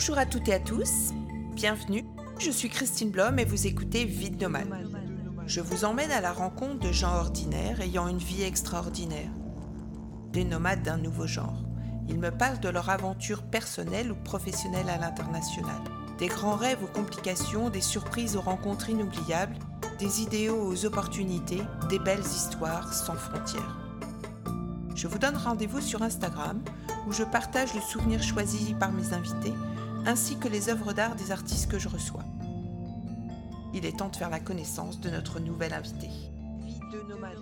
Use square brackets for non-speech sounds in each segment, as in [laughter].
Bonjour à toutes et à tous, bienvenue. Je suis Christine Blom et vous écoutez Vide Nomade. Je vous emmène à la rencontre de gens ordinaires ayant une vie extraordinaire. Des nomades d'un nouveau genre. Ils me parlent de leur aventure personnelle ou professionnelle à l'international. Des grands rêves aux complications, des surprises aux rencontres inoubliables, des idéaux aux opportunités, des belles histoires sans frontières. Je vous donne rendez-vous sur Instagram où je partage le souvenir choisi par mes invités ainsi que les œuvres d'art des artistes que je reçois. Il est temps de faire la connaissance de notre nouvel invité. Vie de nomade.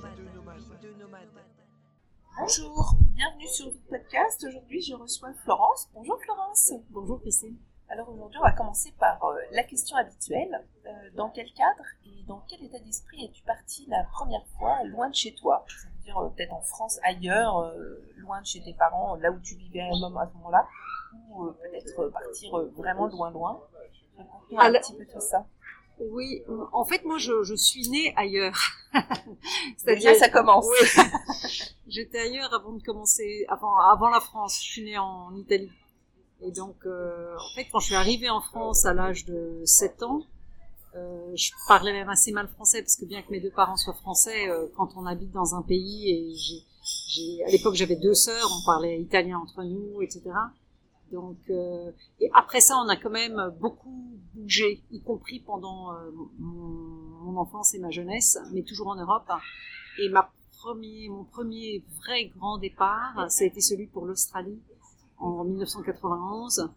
Bonjour, bienvenue sur le podcast. Aujourd'hui, je reçois Florence. Bonjour Florence. Bonjour Christine. Alors aujourd'hui, on va commencer par euh, la question habituelle. Euh, dans quel cadre et dans quel état d'esprit es-tu partie la première fois loin de chez toi? Ça veut dire euh, peut-être en France, ailleurs, loin de chez tes parents, là où tu vivais à ce moment-là, ou peut-être partir vraiment loin, loin. Un petit peu tout ça. Oui, en fait, moi, je, je suis née ailleurs. [laughs] C'est-à-dire, ça commence. Oui. [laughs] J'étais ailleurs avant de commencer, avant, avant la France. Je suis née en Italie. Et donc, euh, en fait, quand je suis arrivée en France à l'âge de 7 ans, euh, je parlais même assez mal français parce que bien que mes deux parents soient français, euh, quand on habite dans un pays et j'ai, à l'époque j'avais deux sœurs, on parlait italien entre nous, etc. Donc, euh, et après ça, on a quand même beaucoup bougé, y compris pendant euh, mon, enfance et ma jeunesse, mais toujours en Europe. Et ma premier, mon premier vrai grand départ, ça a été celui pour l'Australie en 1991.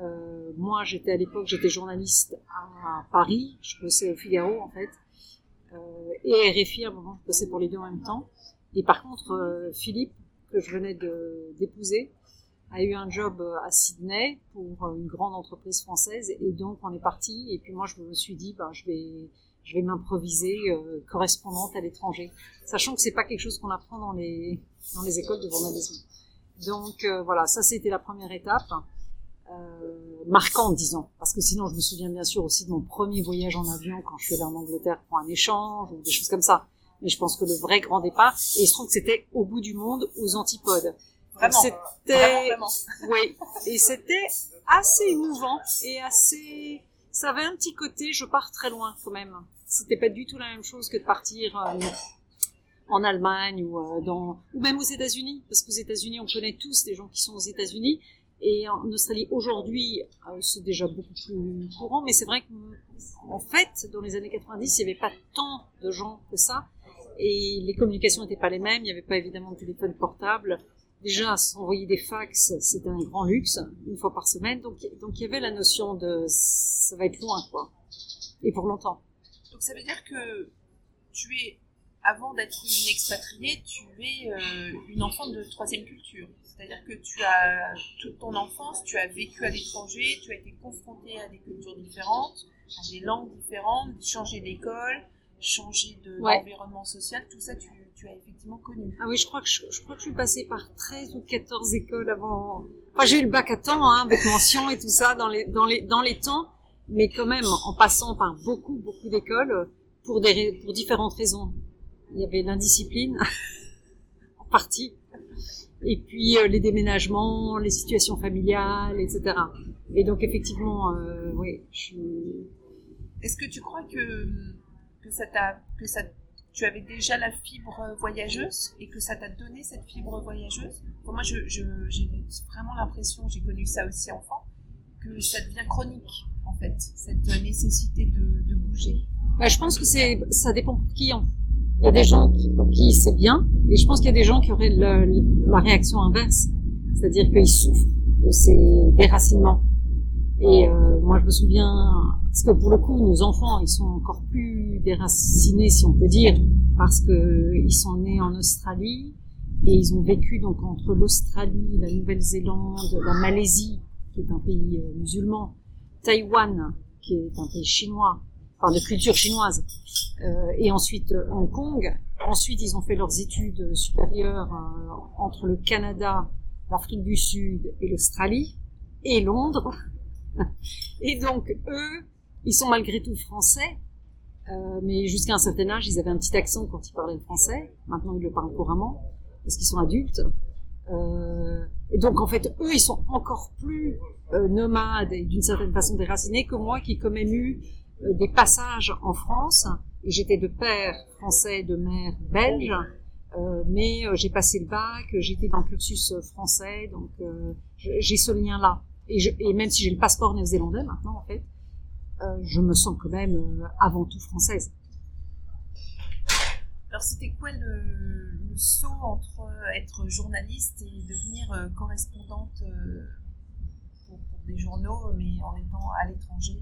Euh, moi, j'étais à l'époque, j'étais journaliste à Paris, je bossais au Figaro en fait, euh, et RFI à un moment, je bossais pour les deux en même temps. Et par contre, euh, Philippe, que je venais d'épouser, a eu un job à Sydney pour une grande entreprise française, et donc on est parti. Et puis moi, je me suis dit, ben, je vais, je vais m'improviser euh, correspondante à l'étranger, sachant que c'est pas quelque chose qu'on apprend dans les dans les écoles de journalisme. Donc euh, voilà, ça c'était la première étape. Euh, marquante, disons, parce que sinon je me souviens bien sûr aussi de mon premier voyage en avion quand je suis allée en Angleterre pour un échange ou des choses comme ça. Mais je pense que le vrai grand départ, et il se trouve que c'était au bout du monde, aux antipodes. Vraiment, c'était, oui, et c'était assez émouvant et assez, ça avait un petit côté, je pars très loin quand même. C'était pas du tout la même chose que de partir euh, en Allemagne ou euh, dans ou même aux États-Unis parce qu'aux États-Unis on connaît tous des gens qui sont aux États-Unis. Et en Australie aujourd'hui euh, c'est déjà beaucoup plus courant mais c'est vrai qu'en fait dans les années 90 il n'y avait pas tant de gens que ça. Et les communications n'étaient pas les mêmes il n'y avait pas évidemment de téléphone portable déjà s'envoyer des fax c'était un grand luxe une fois par semaine. Donc donc il y avait la notion de ça va être loin quoi. Et pour longtemps. Donc ça veut dire que tu es avant d'être une expatriée, tu es euh, une enfant de troisième culture. C'est-à-dire que tu as toute ton enfance, tu as vécu à l'étranger, tu as été confrontée à des cultures différentes, à des langues différentes, changé d'école, changé d'environnement social, tout ça tu, as effectivement connu. Ah oui, je crois que je, crois que je suis passée par 13 ou 14 écoles avant. Enfin, j'ai eu le bac à temps, hein, avec mention et tout ça dans les dans les dans les temps, mais quand même en passant par beaucoup beaucoup d'écoles pour des pour différentes raisons il y avait l'indiscipline [laughs] en partie, et puis euh, les déménagements, les situations familiales, etc. Et donc effectivement, euh, oui, je Est-ce que tu crois que que ça t'a que ça tu avais déjà la fibre voyageuse et que ça t'a donné cette fibre voyageuse Pour moi, j'ai vraiment l'impression, j'ai connu ça aussi enfant, que ça devient chronique en fait, cette nécessité de, bouger. Bah, je pense que ça dépend pour qui. En il y a des gens qui, pour qui c'est bien, et je pense qu'il y a des gens qui auraient la réaction inverse, c'est-à-dire qu'ils souffrent de ces déracinements. Et euh, moi, je me souviens, parce que pour le coup, nos enfants, ils sont encore plus déracinés, si on peut dire, parce que ils sont nés en Australie et ils ont vécu donc entre l'Australie, la Nouvelle-Zélande, la Malaisie, qui est un pays euh, musulman, Taïwan, qui est un pays chinois, enfin de culture chinoise, euh, et ensuite euh, Hong Kong. Ensuite, ils ont fait leurs études supérieures euh, entre le Canada, l'Afrique du Sud et l'Australie, et Londres. [laughs] et donc, eux, ils sont malgré tout français, euh, mais jusqu'à un certain âge, ils avaient un petit accent quand ils parlaient le français. Maintenant, ils le parlent couramment, parce qu'ils sont adultes. et donc en fait, eux, ils sont encore plus nomades et d'une certaine façon déracinés que moi, qui quand même eu des passages en France. J'étais de père français, de mère belge. Euh, mais j'ai passé le bac, j'étais dans le cursus français, donc euh, j'ai ce lien-là. Et, et, même si j'ai le passeport néo-zélandais maintenant, en fait, euh, je me sens quand même euh, avant tout française. Alors c'était quoi le, le, saut entre être journaliste et devenir euh, correspondante pour, pour, des journaux, mais en étant à l'étranger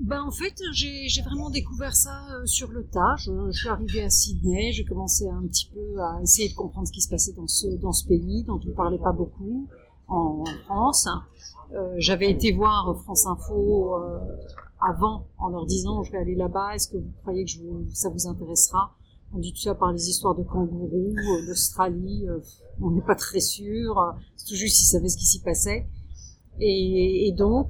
ben, en fait, j'ai vraiment découvert ça sur le tas. Je, je suis arrivée à Sydney, j'ai commencé un petit peu à essayer de comprendre ce qui se passait dans ce, dans ce pays dont on ne parlait pas beaucoup en France. Euh, J'avais été voir France Info euh, avant en leur disant je vais aller là-bas, est-ce que vous croyez que ça vous intéressera? On dit tout ça par les histoires de kangourous, euh, l'Australie, euh, on n'est pas très sûr, c'est tout juste s'ils savaient ce qui s'y passait. Et, donc,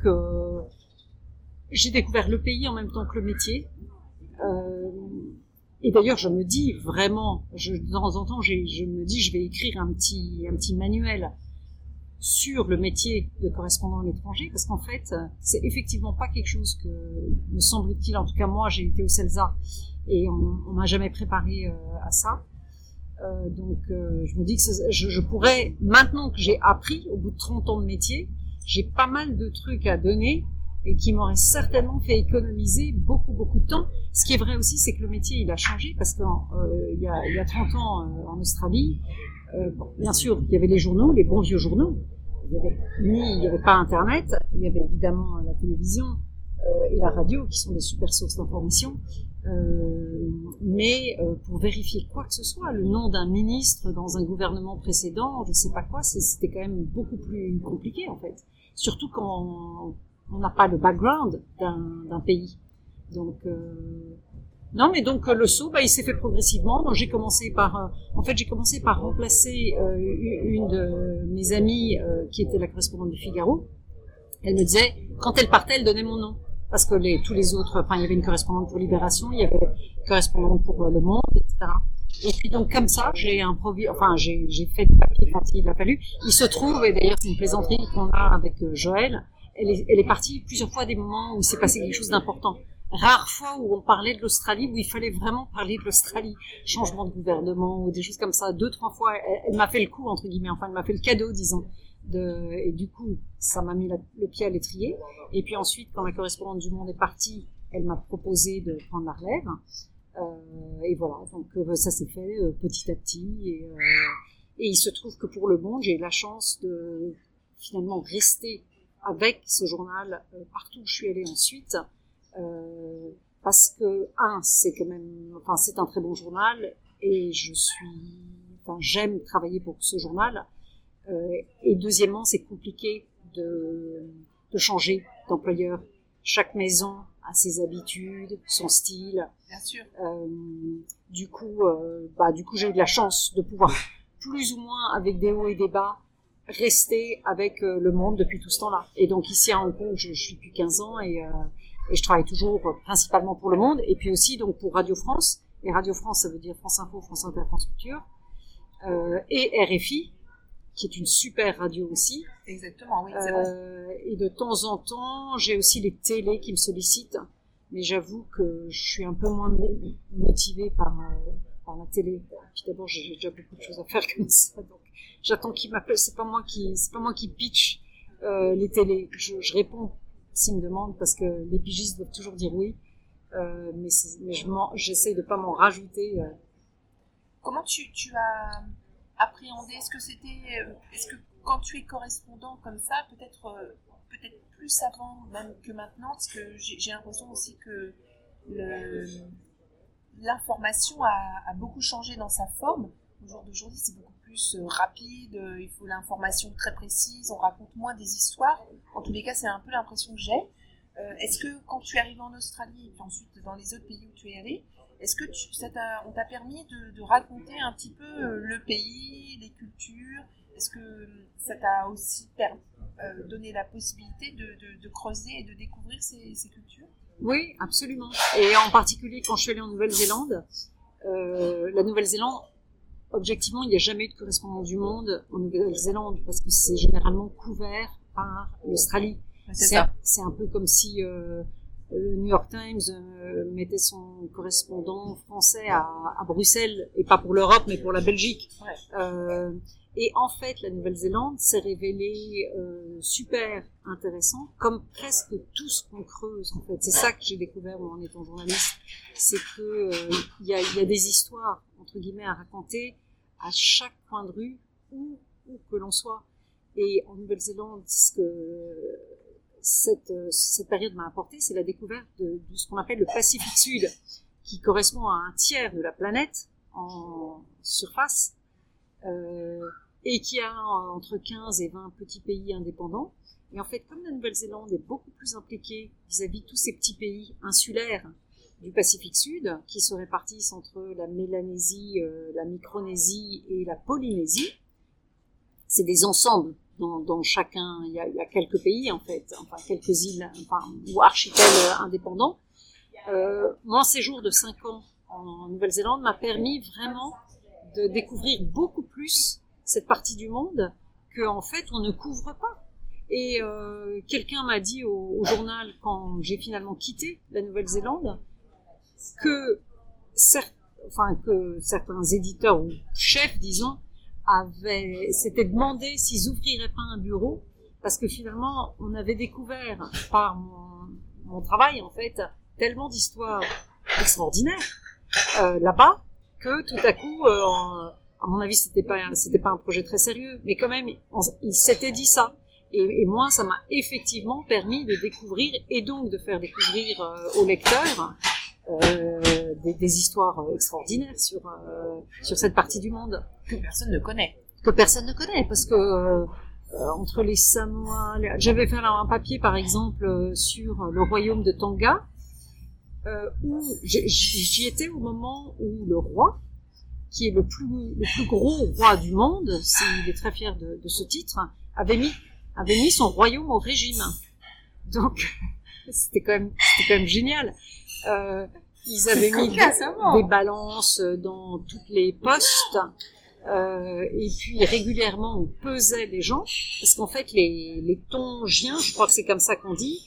j'ai découvert le pays en même temps que le métier. Et d'ailleurs, je me dis vraiment, de temps en temps, je me dis, je vais écrire un petit, un petit manuel sur le métier de correspondant à l'étranger, parce qu'en fait, c'est effectivement pas quelque chose que, me semble-t-il, en tout cas moi, j'ai été au CELSA et on, m'a jamais préparé euh, à ça. Euh, donc, euh, je me dis que je, pourrais, maintenant que j'ai appris, au bout de 30 ans de métier, j'ai pas mal de trucs à donner et qui m'auraient certainement fait économiser beaucoup, beaucoup de temps. Ce qui est vrai aussi, c'est que le métier, il a changé parce qu'il euh, y, a, y a 30 ans en Australie, euh, bien sûr, il y avait les journaux, les bons vieux journaux. Il n'y avait pas Internet, il y avait évidemment la télévision euh, et la radio qui sont des super sources d'information. Euh, mais euh, pour vérifier quoi que ce soit, le nom d'un ministre dans un gouvernement précédent, je ne sais pas quoi, c'était quand même beaucoup plus compliqué en fait. Surtout quand on n'a pas le background d'un pays. Donc euh, non, mais donc euh, le saut, bah, il s'est fait progressivement. Donc j'ai commencé par, euh, en fait, j'ai commencé par remplacer euh, une de mes amies qui était la correspondante du Figaro. Elle me disait, quand elle partait, elle donnait mon nom, parce que les, tous les autres, enfin, il y avait une correspondante pour Libération, il y avait une correspondante pour Le Monde, etc. Et puis donc comme ça, j'ai improvisé, enfin j'ai fait du papier quand il a fallu. Il se trouve, et d'ailleurs c'est une plaisanterie qu'on a avec Joël, elle est, elle est partie plusieurs fois des moments où s'est passé quelque chose d'important rares fois où on parlait de l'Australie, où il fallait vraiment parler de l'Australie, changement de gouvernement ou des choses comme ça. Deux, trois fois, elle, m'a fait le coup, entre guillemets, enfin, elle m'a fait le cadeau, disons. De, et du coup, ça m'a mis le pied à l'étrier. Et puis ensuite, quand la correspondante du Monde est partie, elle m'a proposé de prendre la relève. Euh, et voilà, donc euh, ça s'est fait euh, petit à petit. Et, euh, et il se trouve que pour le Monde, j'ai eu la chance de finalement rester avec ce journal partout où je suis allée ensuite. Parce que un, c'est quand même, enfin, c'est un très bon journal et je suis, enfin, j'aime travailler pour ce journal. Euh, et deuxièmement, c'est compliqué de, de changer d'employeur. Chaque maison a ses habitudes, son style. Bien sûr. Euh, du coup, euh, bah, du coup, j'ai eu de la chance de pouvoir [laughs] plus ou moins avec des hauts et des bas rester avec le monde depuis tout ce temps-là. Et donc ici à Hong Kong, je, je suis depuis 15 ans et et je travaille toujours principalement pour Le Monde et puis aussi donc pour Radio France. Et Radio France, ça veut dire France Info, France Inter, France Culture. Euh, et RFI, qui est une super radio aussi. Exactement, oui, c'est euh. Et de temps en temps, j'ai aussi les télés qui me sollicitent. Mais j'avoue que je suis un peu moins motivée par, euh, par la télé. Puis d'abord, j'ai déjà beaucoup de choses à faire comme ça. Donc, j'attends qu'ils m'appellent. C'est pas moi qui, c'est pas moi qui pitch euh, les télés. Je, je réponds s'ils me demandent, parce que les pigistes doivent toujours dire oui. Euh, mais, mais j'essaie de pas m'en rajouter. Euh. Comment tu, tu as appréhendé? Est-ce que c'était, euh, est-ce que quand tu es correspondant comme ça, peut-être euh, peut-être plus avant même que maintenant, parce que j'ai l'impression aussi que l'information a, a, beaucoup changé dans sa forme. Au jour d'aujourd'hui, c'est beaucoup plus euh, rapide, euh, il faut l'information très précise, on raconte moins des histoires. En tous les cas, c'est un peu l'impression que j'ai. Euh, est-ce que quand tu es arrivé en Australie et puis ensuite dans les autres pays où tu es allé, est-ce que ça on t'a permis de, raconter un petit peu le pays, les cultures? Est-ce que ça t'a aussi permis, euh, donné la possibilité de, creuser et de découvrir ces, cultures? Oui, absolument. Et en particulier quand je suis allée en Nouvelle-Zélande, la Nouvelle-Zélande objectivement, il n'y a jamais eu de correspondant du monde en Nouvelle-Zélande parce que c'est généralement couvert par l'Australie. C'est un peu comme si euh, le New York Times euh, mettait son correspondant français à, à, Bruxelles, et pas pour l'Europe, mais pour la Belgique. Ouais. Euh, et en fait, la Nouvelle-Zélande s'est révélée euh, super intéressant, comme presque tout ce qu'on creuse. En fait, c'est ça que j'ai découvert en étant journaliste, c'est que euh, il y, a, y, a, des histoires entre guillemets à raconter à chaque coin de rue où, où que l'on soit. Et en Nouvelle-Zélande, ce que cette, cette période m'a apporté, c'est la découverte de, de ce qu'on appelle le Pacifique Sud, qui correspond à un tiers de la planète en surface, euh, et qui a entre 15 et 20 petits pays indépendants. Et en fait, comme la Nouvelle-Zélande est beaucoup plus impliquée vis-à-vis de tous ces petits pays insulaires du Pacifique Sud, qui se répartissent entre la Mélanésie, euh, la Micronésie et la Polynésie, c'est des ensembles dans, chacun, il y, a, il y, a, quelques pays en fait, enfin quelques îles, enfin, ou archipels indépendants. Euh, mon séjour de 5 ans en Nouvelle-Zélande m'a permis vraiment de découvrir beaucoup plus cette partie du monde que en fait on ne couvre pas. Et euh, quelqu'un m'a dit au, journal quand j'ai finalement quitté la Nouvelle-Zélande que, certains éditeurs ou chefs, disons, avaient s'étaient demandé s'ils ouvriraient pas un bureau parce que finalement on avait découvert par mon, travail en fait tellement d'histoires extraordinaires euh, là-bas que tout à coup euh, à mon avis c'était pas c'était pas un projet très sérieux mais quand même on, il s'était dit ça. Et, et moi ça m'a effectivement permis de découvrir et donc de faire découvrir euh, aux lecteurs euh, des, des, histoires extraordinaires sur euh, sur cette partie du monde. Que personne ne connaît. Que personne ne connaît parce que euh, entre les Samoa j'avais fait un papier par exemple sur le royaume de Tonga où j'y étais au moment où le roi qui est le plus le plus gros roi du monde il est très fier de, de ce titre avait mis avait mis son royaume au régime donc [laughs] c'était quand même quand même génial euh, ils avaient mis des, des, balances dans toutes les postes. Euh, et puis régulièrement on pesait les gens parce qu'en fait les, les Tongiens, je crois que c'est comme ça qu'on dit,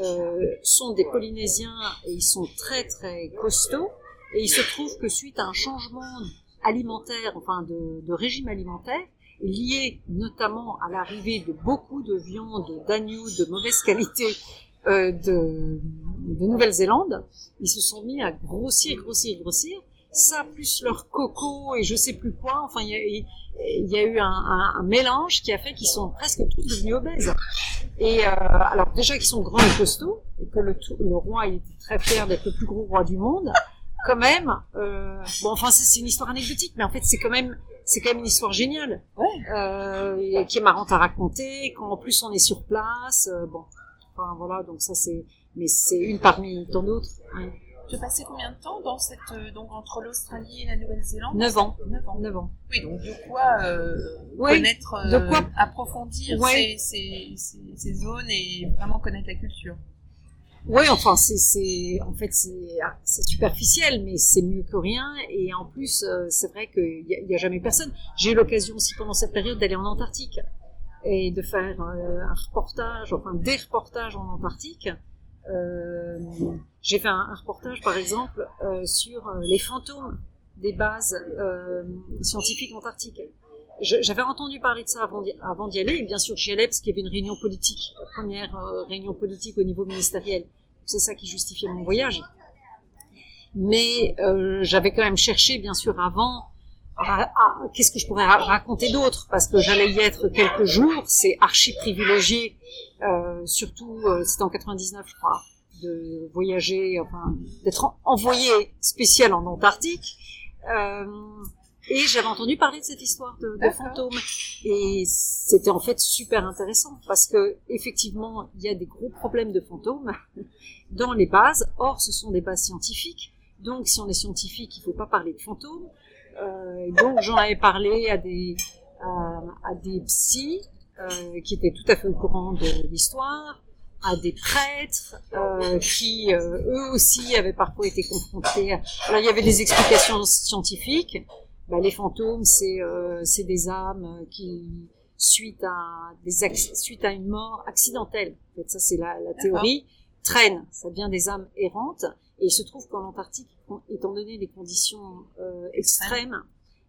euh, sont des Polynésiens et ils sont très très costauds et il se trouve que suite à un changement alimentaire, enfin de, de régime alimentaire, lié notamment à l'arrivée de beaucoup de viande d'agneau de mauvaise qualité euh, de, de Nouvelle-Zélande, ils se sont mis à grossir, grossir, grossir. Ça plus leur coco et je sais plus quoi. Enfin, il y y a eu un, un, mélange qui a fait qu'ils sont presque tous devenus obèses. Et euh, alors déjà qu'ils sont grands et costauds et que le, le roi était très fier d'être le plus gros roi du monde. Quand même, euh, bon, enfin c'est une histoire anecdotique, mais en fait c'est quand même c'est quand même une histoire géniale, ouais. euh, qui est marrante à raconter. Quand en plus on est sur place, euh, bon, enfin voilà, donc ça c'est mais c'est une parmi tant d'autres. Hein. Tu as passé combien de temps dans cette euh, donc entre l'Australie et la Nouvelle-Zélande? Neuf ans. Neuf ans. Neuf ans. Oui, donc de quoi euh, oui, connaître, euh, de quoi approfondir ouais. ces, ces, ces, ces, zones et vraiment connaître la culture? Oui, enfin c'est en fait c'est ah, c'est superficiel, mais c'est mieux que rien. Et en plus, euh, c'est vrai qu'il y, a, jamais personne. J'ai eu l'occasion aussi pendant cette période d'aller en Antarctique et de faire euh, un reportage, enfin des reportages en Antarctique. Euh, j'ai fait un, reportage, par exemple, sur les fantômes des bases scientifiques antarctiques. J'avais entendu parler de ça avant d'y, aller, et bien sûr j'y allais parce qu'il y avait une réunion politique, la première euh, réunion politique au niveau ministériel. C'est ça qui justifiait mon voyage. Mais j'avais quand même cherché, bien sûr, avant qu'est-ce que je pourrais ra raconter d'autre? Parce que j'allais y être quelques jours c'est archi privilégié euh, surtout euh, c'était en 99 je crois de voyager enfin d'être envoyé spécial en Antarctique euh, et j'avais entendu parler de cette histoire de, de fantômes. Et c'était en fait super intéressant parce que effectivement il y a des gros problèmes de fantômes [laughs] dans les bases. Or ce sont des bases scientifiques. Donc si on est scientifique il faut pas parler de fantômes. Euh, donc j'en avais parlé à des à, à des psys euh, qui étaient tout à fait au courant de l'histoire, à des prêtres euh, qui eux aussi avaient parfois été confrontés. À... Alors il y avait des explications scientifiques, bah, les fantômes, c'est euh, des âmes qui suite à des suite à une mort accidentelle. En fait, ça c'est la, la théorie traînent. Ça devient des âmes errantes. Et il se trouve qu'en Antarctique, étant donné les conditions euh, extrêmes,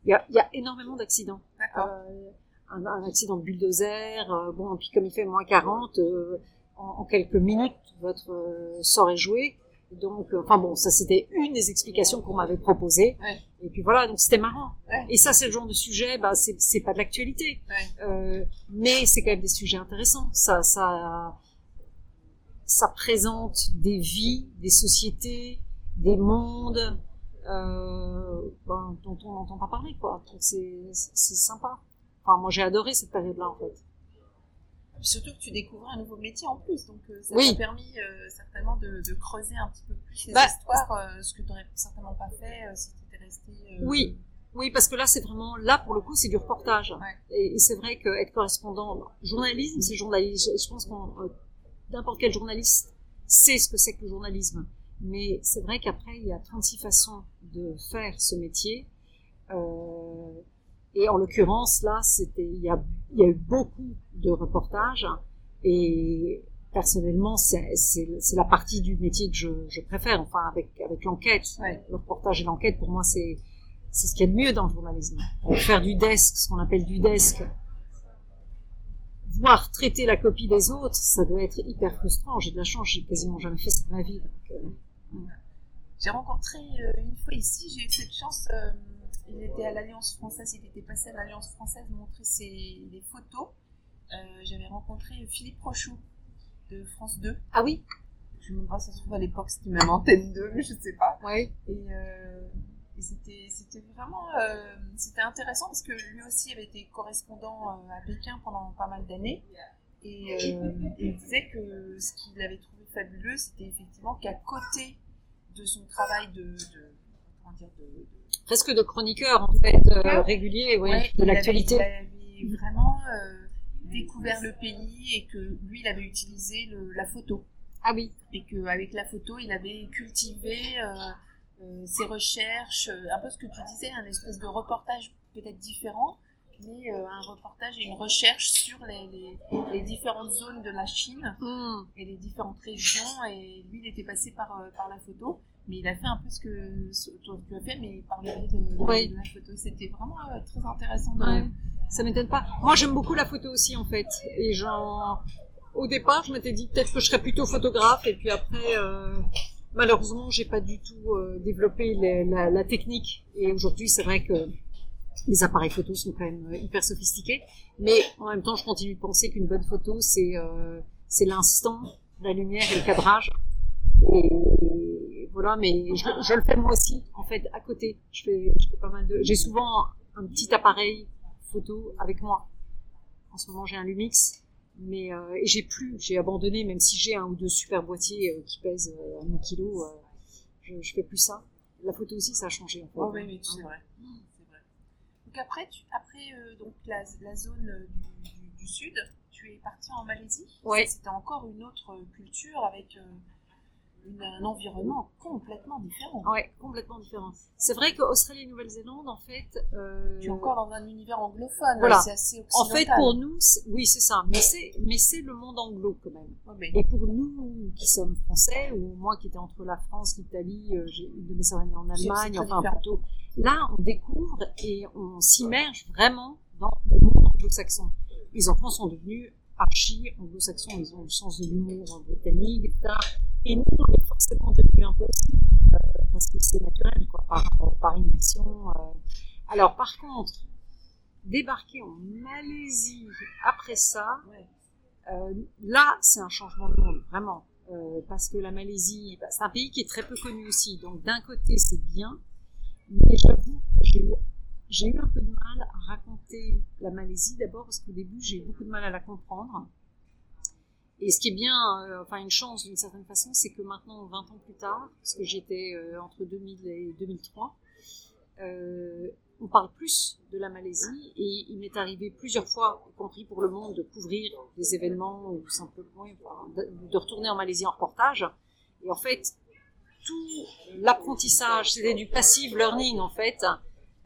il y a, y a, énormément d'accidents. Euh, un, un, accident de bulldozer, euh, bon, et puis comme il fait moins 40, euh, en, en, quelques minutes, votre euh, sort est joué. Donc, euh, enfin bon, ça c'était une des explications qu'on m'avait proposées. Ouais. Et puis voilà, donc c'était marrant. Ouais. Et ça, c'est le genre de sujet, bah, c'est pas de l'actualité, ouais. mais c'est quand même des sujets intéressants. Ça, ça, ça présente des vies, des sociétés, des mondes euh, ben, dont on n'entend pas parler, quoi. Donc c'est sympa. Enfin, moi j'ai adoré cette période-là, en fait. Surtout que tu découvres un nouveau métier en plus, donc euh, ça oui. t'a permis euh, certainement de, de, creuser un petit peu plus les bah, histoires, euh, ce que tu n'aurais certainement pas fait si tu étais resté. Oui, oui, parce que là, c'est vraiment, là, pour le coup, c'est du reportage. Ouais. Et, et c'est vrai qu'être correspondant, journalisme, c'est journalisme. Je pense qu'on n'importe quel journaliste sait ce que c'est que le journalisme. Mais c'est vrai qu'après, il y a 36 façons de faire ce métier. Euh, et en l'occurrence, là, c'était, il y a, il y a eu beaucoup de reportages. Et personnellement, c'est, c'est, c'est la partie du métier que je, je préfère. Enfin, avec, avec l'enquête. Ouais. Le reportage et l'enquête, pour moi, c'est, c'est ce qu'il y a de mieux dans le journalisme. Faire du desk, ce qu'on appelle du desk, voir traiter la copie des autres, ça doit être hyper frustrant. J'ai de la chance, j'ai quasiment jamais fait ça de ma vie. Donc, euh, J'ai rencontré euh, une fois ici, j'ai eu cette chance. Euh, il était à l'Alliance française, il était passé à l'Alliance française montrer ses photos. Euh, J'avais rencontré Philippe Rochot de France 2. Ah oui. Je me demande si ça se trouve à l'époque c'était même Antenne 2, mais je sais pas. Oui. Et et c'était vraiment euh, c'était intéressant parce que lui aussi avait été correspondant euh, à Pékin pendant pas mal d'années et euh, il disait que ce qu'il avait trouvé fabuleux c'était effectivement qu'à côté de son travail de, de comment dire de, de, presque de chroniqueur en fait euh, régulier oui, ouais, de l'actualité. il, avait vraiment euh, découvert le pays et que lui il avait utilisé le, la photo. Ah oui. Et qu'avec la photo il avait cultivé euh, ses recherches, un peu ce que tu disais, un espèce de reportage peut-être différent, mais un reportage et une recherche sur les, les, les différentes zones de la Chine mm. et les différentes régions. Et lui, il était passé par, par la photo, mais il a fait un peu ce que toi tu as fait, mais par le biais de, de, oui. de, la photo. C'était vraiment euh, très intéressant. De... Ouais. Ça m'étonne pas. Moi, j'aime beaucoup la photo aussi, en fait. Et genre, au départ, je m'étais dit peut-être que je serais plutôt photographe, et puis après. Euh malheureusement, j'ai pas du tout euh, développé les, la, la, technique. Et aujourd'hui, c'est vrai que les appareils photo sont quand même euh, hyper sophistiqués. Mais en même temps, je continue de penser qu'une bonne photo, c'est c'est l'instant, la lumière et le cadrage. Et voilà, mais je, je, le fais moi aussi, en fait, à côté. Je fais, je fais pas mal de. J'ai souvent un petit appareil photo avec moi. En ce moment, j'ai un Lumix mais euh, j'ai plus, j'ai abandonné, même si j'ai un ou deux super boîtiers euh, qui pèsent euh, un kilo, euh, je, je fais plus ça. La photo aussi, ça a changé. En fait. Oh, oui, oui, c'est vrai. Donc après, tu, après donc la, la zone du, du, du, sud, tu es parti en Malaisie? Ouais. C'était encore une autre culture avec une, un environnement complètement différent. Ouais, complètement différent. C'est vrai qu'Australie et Nouvelle-Zélande, en fait, euh... tu es encore dans un univers anglophone. Voilà. C'est assez En fait, pour nous, oui, c'est ça. Mais c'est, mais c'est le monde anglo quand même. Ouais, mais... Et pour nous qui sommes français, ou moi qui étais entre la France, l'Italie, euh, j'ai une de mes sœurs en Allemagne, enfin différent. plutôt. Là, on découvre et on s'immerge vraiment dans le monde anglo-saxon. Les enfants sont devenus archi anglo-saxons, ils ont le sens de l'humour britannique, etc. Et nous, on est forcément devenu un peu aussi, euh, parce que c'est naturel, quoi, par, par immersion. Euh. Alors, par contre, débarquer en Malaisie après ça, ouais. euh, là, c'est un changement de monde, vraiment. Euh, parce que la Malaisie, bah, c'est un pays qui est très peu connu aussi. Donc, d'un côté, c'est bien, mais j'avoue que j'ai eu j'ai eu un peu de mal à raconter la Malaisie d'abord parce qu'au début j'ai eu beaucoup de mal à la comprendre. Et ce qui est bien, euh, enfin une chance d'une certaine façon, c'est que maintenant, 20 ans plus tard, parce que j'étais euh, entre 2000 et 2003, euh, on parle plus de la Malaisie et il m'est arrivé plusieurs fois, y compris pour le monde, de couvrir des événements ou simplement de, de, retourner en Malaisie en reportage. Et en fait, tout l'apprentissage, c'était du passive learning en fait.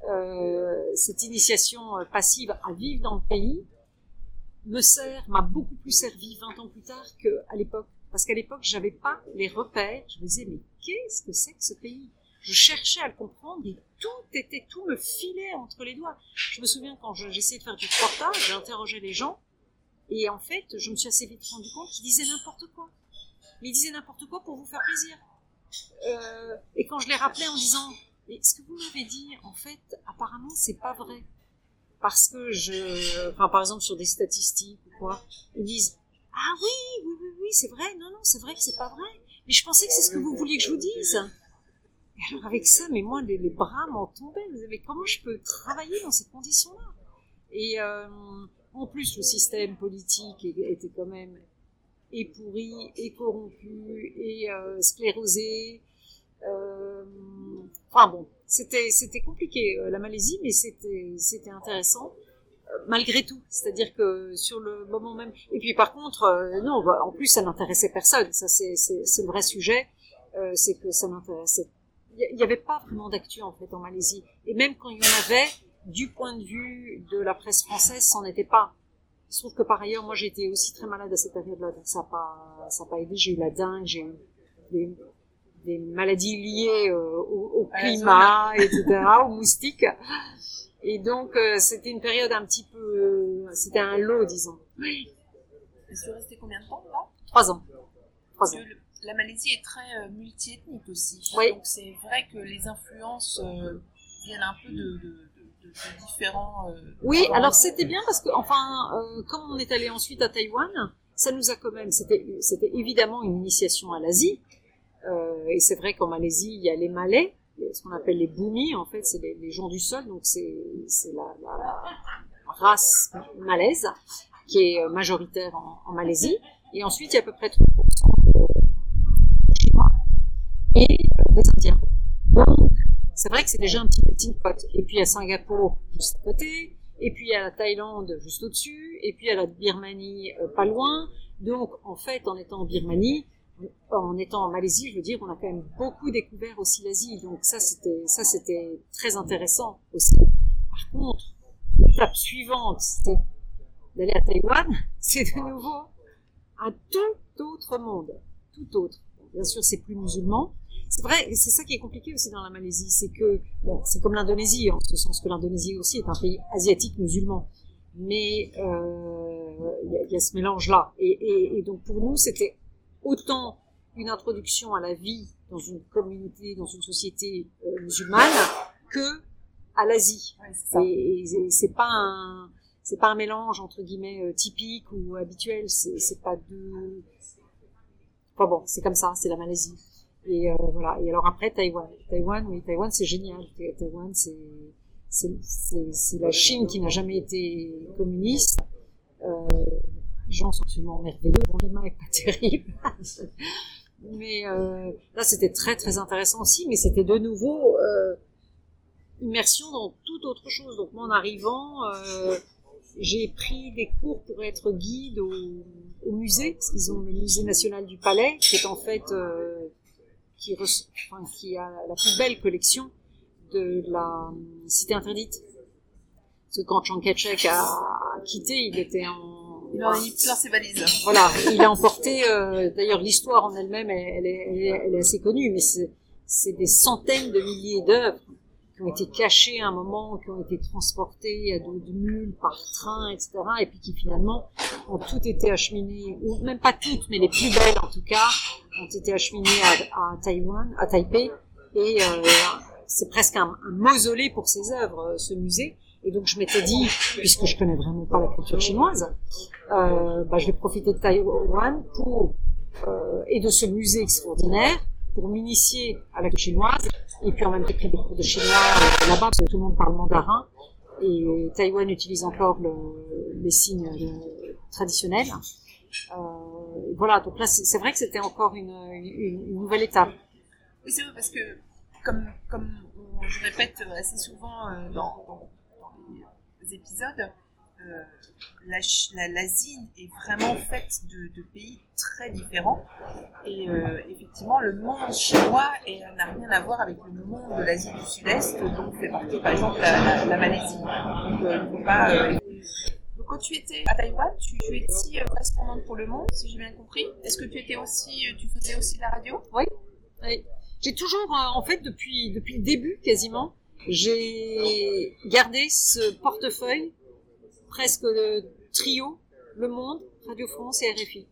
euh, cette initiation passive à vivre dans le pays me sert, m'a beaucoup plus servi 20 ans plus tard qu'à l'époque. Parce qu'à l'époque, j'avais pas les repères. Je me disais, mais qu'est-ce que c'est que ce pays? Je cherchais à le comprendre et tout était, tout me filait entre les doigts. Je me souviens quand j'essayais de faire du reportage, j'interrogeais les gens et en fait, je me suis assez vite rendu compte qu'ils disaient n'importe quoi. Mais ils disaient n'importe quoi pour vous faire plaisir. Euh, et quand je les rappelais en disant, ce que vous m'avez dit, en fait, apparemment, c'est pas vrai. Parce que je, enfin, par exemple, sur des statistiques ou quoi, ils disent, ah oui, oui, oui, oui, c'est vrai, non, non, c'est vrai que c'est pas vrai. Mais je pensais que c'est ce que vous vouliez que je vous dise. Et alors, avec ça, mais moi, les, bras m'en tombaient. Mais comment je peux travailler dans ces conditions-là? Et, euh, en plus, le système politique était quand même pourri, et corrompu, et euh, sclérosé. Euh, enfin bon, c'était c'était compliqué euh, la Malaisie, mais c'était c'était intéressant malgré tout. C'est-à-dire que sur le moment même. Et puis par contre, non, bah, en plus ça n'intéressait personne. Ça c'est le vrai sujet, c'est que ça n'intéressait. Il n'y avait pas vraiment d'actu en fait en Malaisie. Et même quand il y en avait, du point de vue de la presse française, c'en était pas. Il se trouve que par ailleurs, moi été aussi très malade à cette période-là, donc ça n'a pas, ça pas aidé. J'ai eu la dingue, des maladies liées euh, au, au climat, etc., aux moustiques. Et donc euh, c'était une période un petit peu, euh, c'était un lot, disons. Oui. Et tu resté combien de temps là? Trois ans. Trois ans. la Malaisie est très multiethnique aussi. Oui. Donc c'est vrai que les influences viennent un peu de, de différents. Euh, oui, alors c'était bien parce que, enfin, euh, comme on est allé ensuite à Taïwan, ça nous a quand même, c'était, c'était évidemment une initiation à l'Asie. Euh, et c'est vrai qu'en Malaisie, il y a les Malais, ce qu'on appelle les Bumi, en fait, c'est les, gens du sol, donc c'est, la, race malaise qui est majoritaire en, Malaisie. Et ensuite, il y a à peu près 30% de Chinois et des Indiens. C'est vrai que c'est déjà un petit melting pot. Et puis a Singapour juste à côté, et puis a la Thaïlande juste au-dessus, et puis a la Birmanie euh, pas loin. Donc en fait, en étant en Birmanie, en étant en Malaisie, je veux dire, on a quand même beaucoup découvert aussi l'Asie. Donc ça, c'était ça, c'était très intéressant aussi. Par contre, l'étape suivante, c'est d'aller à Taïwan. [laughs] C'est de nouveau un tout autre monde, tout autre. Bien sûr, c'est plus musulman, c'est vrai, c'est ça qui est compliqué aussi dans la Malaisie, c'est que bon, c'est comme l'Indonésie, en ce sens que l'Indonésie aussi est un pays asiatique musulman, mais euh, il y, y, a ce mélange-là. Et, et, et, donc pour nous, c'était autant une introduction à la vie dans une communauté, dans une société euh, musulmane, que à l'Asie. Ouais, et, et c'est pas un c'est pas un mélange entre guillemets euh, typique ou habituel. C'est pas deux. Enfin bon, c'est comme ça, c'est la Malaisie. Et euh, voilà. Et alors après Taïwan. Taïwan, oui, Taïwan, c'est génial. Taïwan, c'est c'est la Chine qui n'a jamais été communiste. Euh, gens sont absolument merveilleux. Bon, le est pas [laughs] terrible. mais euh, là, c'était très très intéressant aussi. Mais c'était de nouveau euh, immersion dans toute autre chose. Donc moi, en arrivant, euh, j'ai pris des cours pour être guide au, musée. Ils ont le musée national du Palais, qui est en fait euh, qui, a la plus belle collection de la Cité interdite. Parce que quand Chiang Kai-shek a quitté, il était en... Il a plein ses valises. Voilà, il a emporté, euh, d'ailleurs l'histoire en elle-même, elle, elle, elle, est assez connue, mais c'est des centaines de milliers d'œuvres qui ont été cachées à un moment, qui ont été transportées à dos de mules, par train, etc., et puis qui finalement ont toutes été acheminées, ou même pas toutes, mais les plus belles en tout cas, ont été acheminées à, à Taïwan, à Taipei, et euh, c'est presque un, un, mausolée pour ces œuvres, euh, ce musée. Et donc je m'étais dit, puisque je connais vraiment pas la culture chinoise, euh, bah, je vais profiter de Taïwan pour euh, et de ce musée extraordinaire pour m'initier à la culture chinoise et puis en même temps pris des cours de chinois euh, là-bas parce que tout le monde parle mandarin et Taïwan utilise encore le, les signes euh, traditionnels. Voilà, donc là, c'est vrai que c'était encore une, nouvelle étape. Oui, c'est vrai, parce que, comme, comme on, répète assez souvent dans, épisodes, euh, l'Asie la, est vraiment faite de, pays très différents. Et euh, effectivement, le monde chinois n'a rien à voir avec le monde de l'Asie du Sud-Est, dont fait partie, par exemple, la, la, Malaisie. Donc, euh, faut pas. Euh, quand tu étais à Taïwan, tu, tu étais correspondante pour Le Monde, si j'ai bien compris. Est-ce que tu étais aussi, tu faisais aussi de la radio? Oui. oui. J'ai toujours, en fait, depuis depuis le début quasiment, j'ai gardé ce portefeuille presque de trio Le Monde, Radio France et RFI.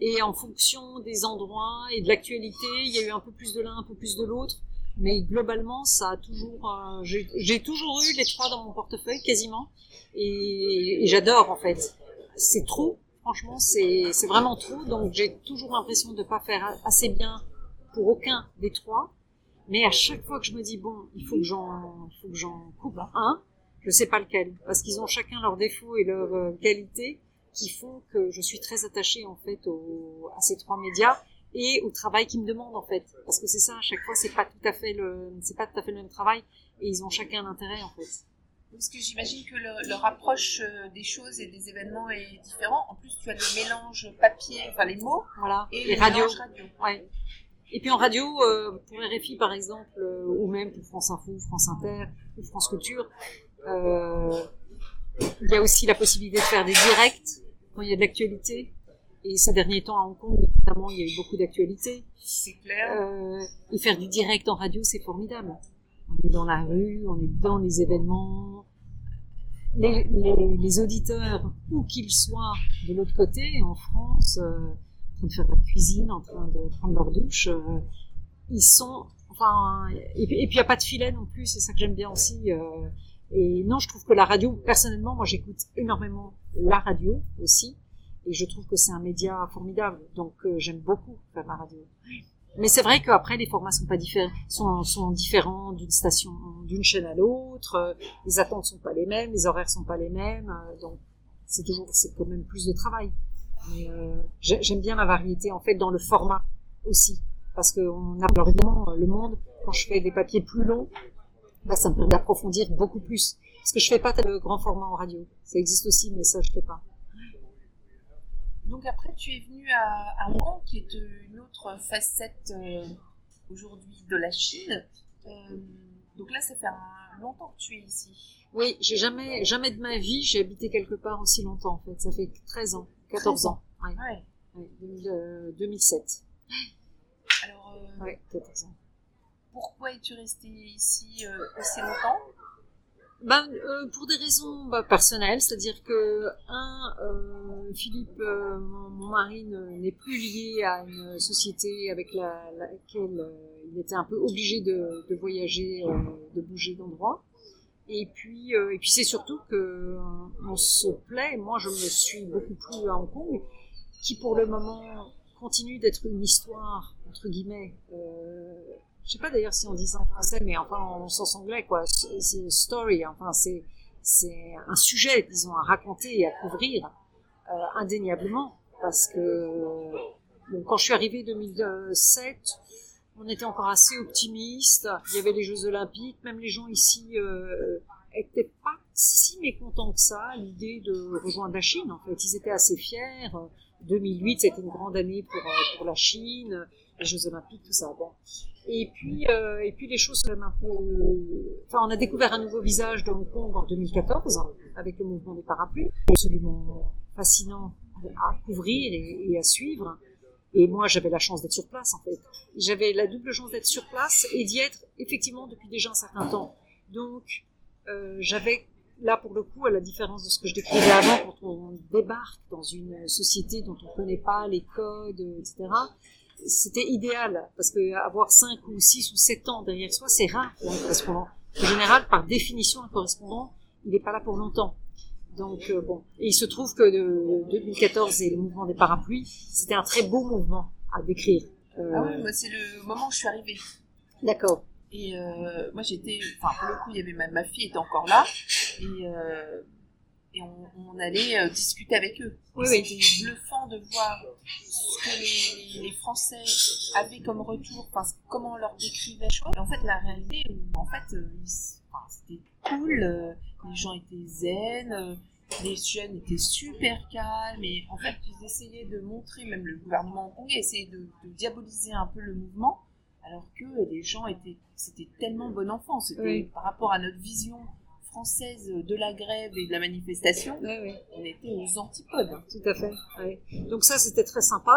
Et en fonction des endroits et de l'actualité, il y a eu un peu plus de l'un, un peu plus de l'autre. Mais globalement, ça a toujours, euh, j'ai toujours eu les trois dans mon portefeuille quasiment, et, et j'adore en fait. C'est trop, franchement, c'est vraiment trop. Donc j'ai toujours l'impression de pas faire assez bien pour aucun des trois. Mais à chaque fois que je me dis bon, il faut que j'en, faut que j'en coupe un, je sais pas lequel, parce qu'ils ont chacun leurs défauts et leurs euh, qualités qui font que je suis très attachée en fait au, à ces trois médias et au travail qu'ils me demandent en fait, parce que c'est ça à chaque fois, c'est pas tout à fait le, c'est pas tout à fait le même travail et ils ont chacun un intérêt en fait. Parce que j'imagine que le, leur approche euh, des choses et des événements est différent. En plus, tu as le mélange papier, enfin les mots, voilà, et, radio. radio. Ouais. Et puis en radio, euh, pour RFI par exemple, euh, ou même pour France Info, France Inter, ou France Culture, euh, il y a aussi la possibilité de faire des directs quand il y a de l'actualité. Et ces derniers temps à Hong Kong, notamment, il y a eu beaucoup d'actualité. C'est clair. Euh, et faire du direct en radio, c'est formidable. On est dans la rue, on est dans les événements. Les, les, les auditeurs, où qu'ils soient de l'autre côté, en France, euh, train de faire la cuisine, en train de prendre leur douche. Euh, ils sont, enfin, et, puis il n'y a pas de filet non plus, c'est ça que j'aime bien aussi. Euh, et non, je trouve que la radio, personnellement, moi j'écoute énormément la radio aussi, et je trouve que c'est un média formidable, donc euh, j'aime beaucoup faire la radio. Mais c'est vrai qu'après les formats sont pas différents, sont, différents d'une station, d'une chaîne à l'autre. Les attentes sont pas les mêmes, les horaires sont pas les mêmes, donc c'est toujours, c'est quand même plus de travail. Euh, j'aime bien la variété en fait dans le format aussi, parce que on a alors évidemment le monde quand je fais des papiers plus longs, bah, ça me permet d'approfondir beaucoup plus. Parce que je fais pas de grand format en radio, ça existe aussi, mais ça je fais pas. Donc après, tu es venu à, à Hong qui est une autre facette euh, aujourd'hui de la Chine. Euh, donc là, ça fait un, longtemps que tu es ici. Oui, j'ai jamais, jamais de ma vie, j'ai habité quelque part aussi longtemps en fait. Ça fait 13 ans. 14 ans. Ouais. ouais. 2007. [gasps] Alors, euh, ouais, 14 ans. Pourquoi es-tu resté ici euh, aussi longtemps? Ben, euh, pour des raisons bah, personnelles, c'est-à-dire que un, euh, Philippe, euh, mon, mari, n'est plus lié à une société avec la, laquelle euh, il était un peu obligé de, de voyager, de bouger d'endroit. Et puis, euh, et puis c'est surtout que euh, on se plaît. Moi, je me suis beaucoup plu à Hong Kong, qui pour le moment continue d'être une histoire entre guillemets. Euh, je sais pas d'ailleurs si on dit ça en français, mais enfin en sens anglais quoi. C'est story. Enfin c'est c'est un sujet, disons, à raconter et à couvrir euh, indéniablement, parce que bon, quand je suis arrivée 2007 on était encore assez optimiste. Il y avait les Jeux Olympiques, même les gens ici euh, étaient pas si mécontents que ça l'idée de rejoindre la Chine. En fait, ils étaient assez fiers. 2008, c'était une grande année pour euh, pour la Chine, les Jeux Olympiques, tout ça. Bon. Et puis euh, et puis les choses sont même un peu. Enfin, on a découvert un nouveau visage de Hong Kong en 2014 avec le mouvement des parapluies, absolument fascinant à couvrir et à suivre. Et moi, j'avais la chance d'être sur place, en fait. J'avais la double chance d'être sur place et d'y être effectivement depuis déjà un certain temps. Donc, euh, j'avais là pour le coup, à la différence de ce que je décrivais avant, quand on débarque dans une société dont on ne connaît pas les codes, etc. C'était idéal parce que avoir 5 ou 6 ou 7 ans derrière soi, c'est rare pour un correspondant. En général, par définition, un correspondant, il n'est pas là pour longtemps. Donc euh, bon, et il se trouve que de 2014 et le mouvement des parapluies, c'était un très beau mouvement à décrire. Euh... Ah oui, moi c'est le moment où je suis arrivée. D'accord. Et euh, moi j'étais, enfin pour le coup, il y avait ma, ma fille était encore là et euh, et on, on allait euh, discuter avec eux. Oui, C'était bluffant de voir ce que les, les, Français avaient comme retour, enfin comment on leur décrivait. Et en fait, la réalité, en fait, euh, c'était cool, euh, les gens étaient zen, les jeunes étaient super calmes et en fait ils essayaient de montrer, même le gouvernement hongkongais essayait de, de diaboliser un peu le mouvement, alors que les gens étaient, c'était tellement bon enfant, c'était Oui. par rapport à notre vision française de la grève et de la manifestation, on était aux antipodes. Tout à fait. Donc ça, c'était très sympa.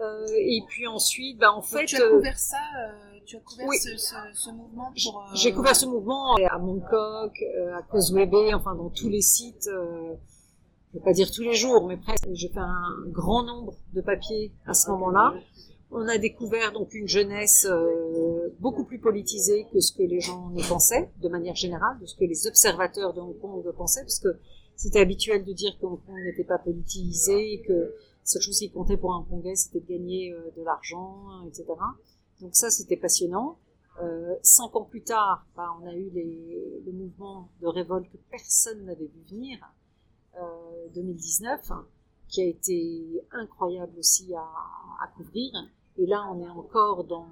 Euh, et puis ensuite, bah, en Donc, fait, tu as euh, couvert ça, euh, tu as couvert oui. ce, ce, ce mouvement pour. euh, j'ai couvert ce mouvement à Bangkok, euh, à Causeway Bay, enfin dans tous les sites. Euh, je vais pas dire tous les jours, mais presque. J'ai fait un grand nombre de papiers à ce moment-là. On a découvert donc une jeunesse euh, beaucoup plus politisée que ce que les gens ne pensaient, de manière générale, de ce que les observateurs de Hong Kong pensaient, parce que c'était habituel de dire que Hong Kong n'était pas politisé, que la seule chose qui comptait pour un Hongkongais, c'était de gagner euh, de l'argent, etc. Donc ça, c'était passionnant. Euh, cinq ans plus tard, bah, on a eu les, le mouvement de révolte que personne n'avait vu venir, euh, 2019, hein, qui a été incroyable aussi à, à couvrir. Et là, on est encore dans,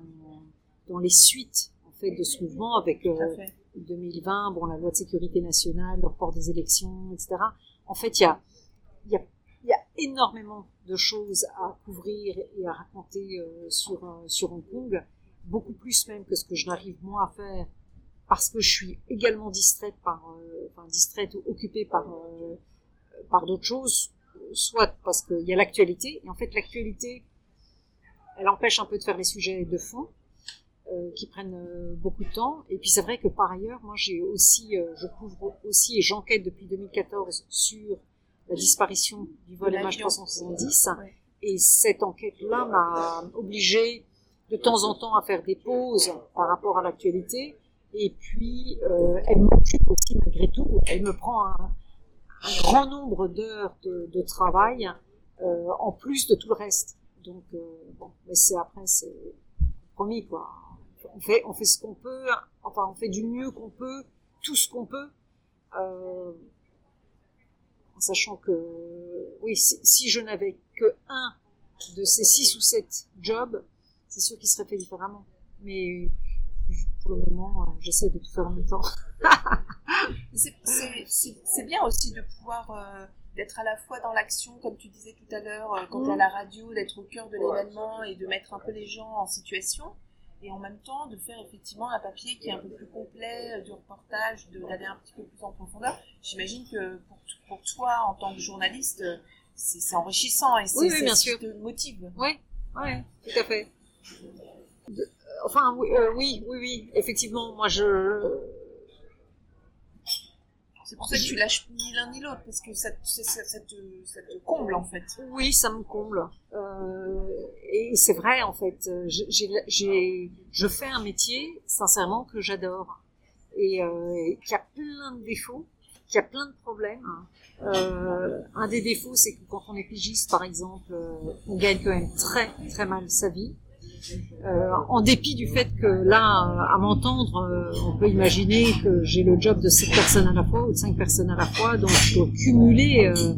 dans les suites en fait de ce mouvement avec Tout à euh, fait. 2020, bon, la loi de sécurité nationale, le report des élections, etc. En fait, y a, il y a énormément de choses à couvrir et à raconter euh, sur, euh, sur Hong Kong, beaucoup plus même que ce que je n'arrive moi à faire, parce que je suis également distraite par, euh, distraite ou occupée par, par d'autres choses, soit parce qu'il y a l'actualité, et en fait l'actualité, elle empêche un peu de faire les sujets de fond, qui prennent beaucoup de temps. Et puis c'est vrai que par ailleurs, moi j'ai aussi, je couvre aussi et j'enquête depuis 2014 sur la disparition du vol l'avion. MH370. Ouais. Et cette enquête-là m'a obligée de temps en temps à faire des pauses par rapport à l'actualité. Et puis, euh, elle m'occupe aussi malgré tout. Elle me prend un, un grand nombre d'heures de, de travail euh, en plus de tout le reste. Donc, euh, bon, mais c'est après, c'est promis quoi. On fait, on fait ce qu'on peut. Enfin, on fait du mieux qu'on peut, tout ce qu'on peut. En sachant que, oui, si, si je n'avais que un de ces six ou sept jobs, c'est sûr qu'il serait fait différemment. Mais pour le moment, j'essaie de tout faire en même temps. [laughs] C'est- bien aussi de pouvoir euh, d'être à la fois dans l'action, comme tu disais tout à l'heure, euh, quand Mm. tu à la radio, d'être au cœur de l'événement et de mettre un peu les gens en situation, et en même temps de faire effectivement un papier qui est un peu plus complet, euh, du reportage, de- d'aller un petit peu plus en profondeur. J'imagine que pour, pour toi, en tant que journaliste, euh, c'est enrichissant et c'est Oui, oui, bien sûr. te motive. Oui, oui, tout à fait. Euh, enfin, oui, euh, oui, oui, oui, effectivement, moi je, C'est pour ça que tu lâches ni l'un ni l'autre, parce que ça, te- ça, ça- ça te, ça te comble en fait. Oui, ça me comble. Euh, et c'est vrai, en fait. euh, j'ai, je fais un métier, sincèrement, que j'adore. Et euh, qui a plein de défauts, qui a plein de problèmes. Euh, un des défauts, c'est que quand on est pigiste, par exemple, on gagne quand même très, très mal sa vie. Euh, en dépit du fait que là, à m'entendre, euh, on peut imaginer que j'ai le job de sept personnes à la fois ou de cinq personnes à la fois, donc je dois cumuler. euh,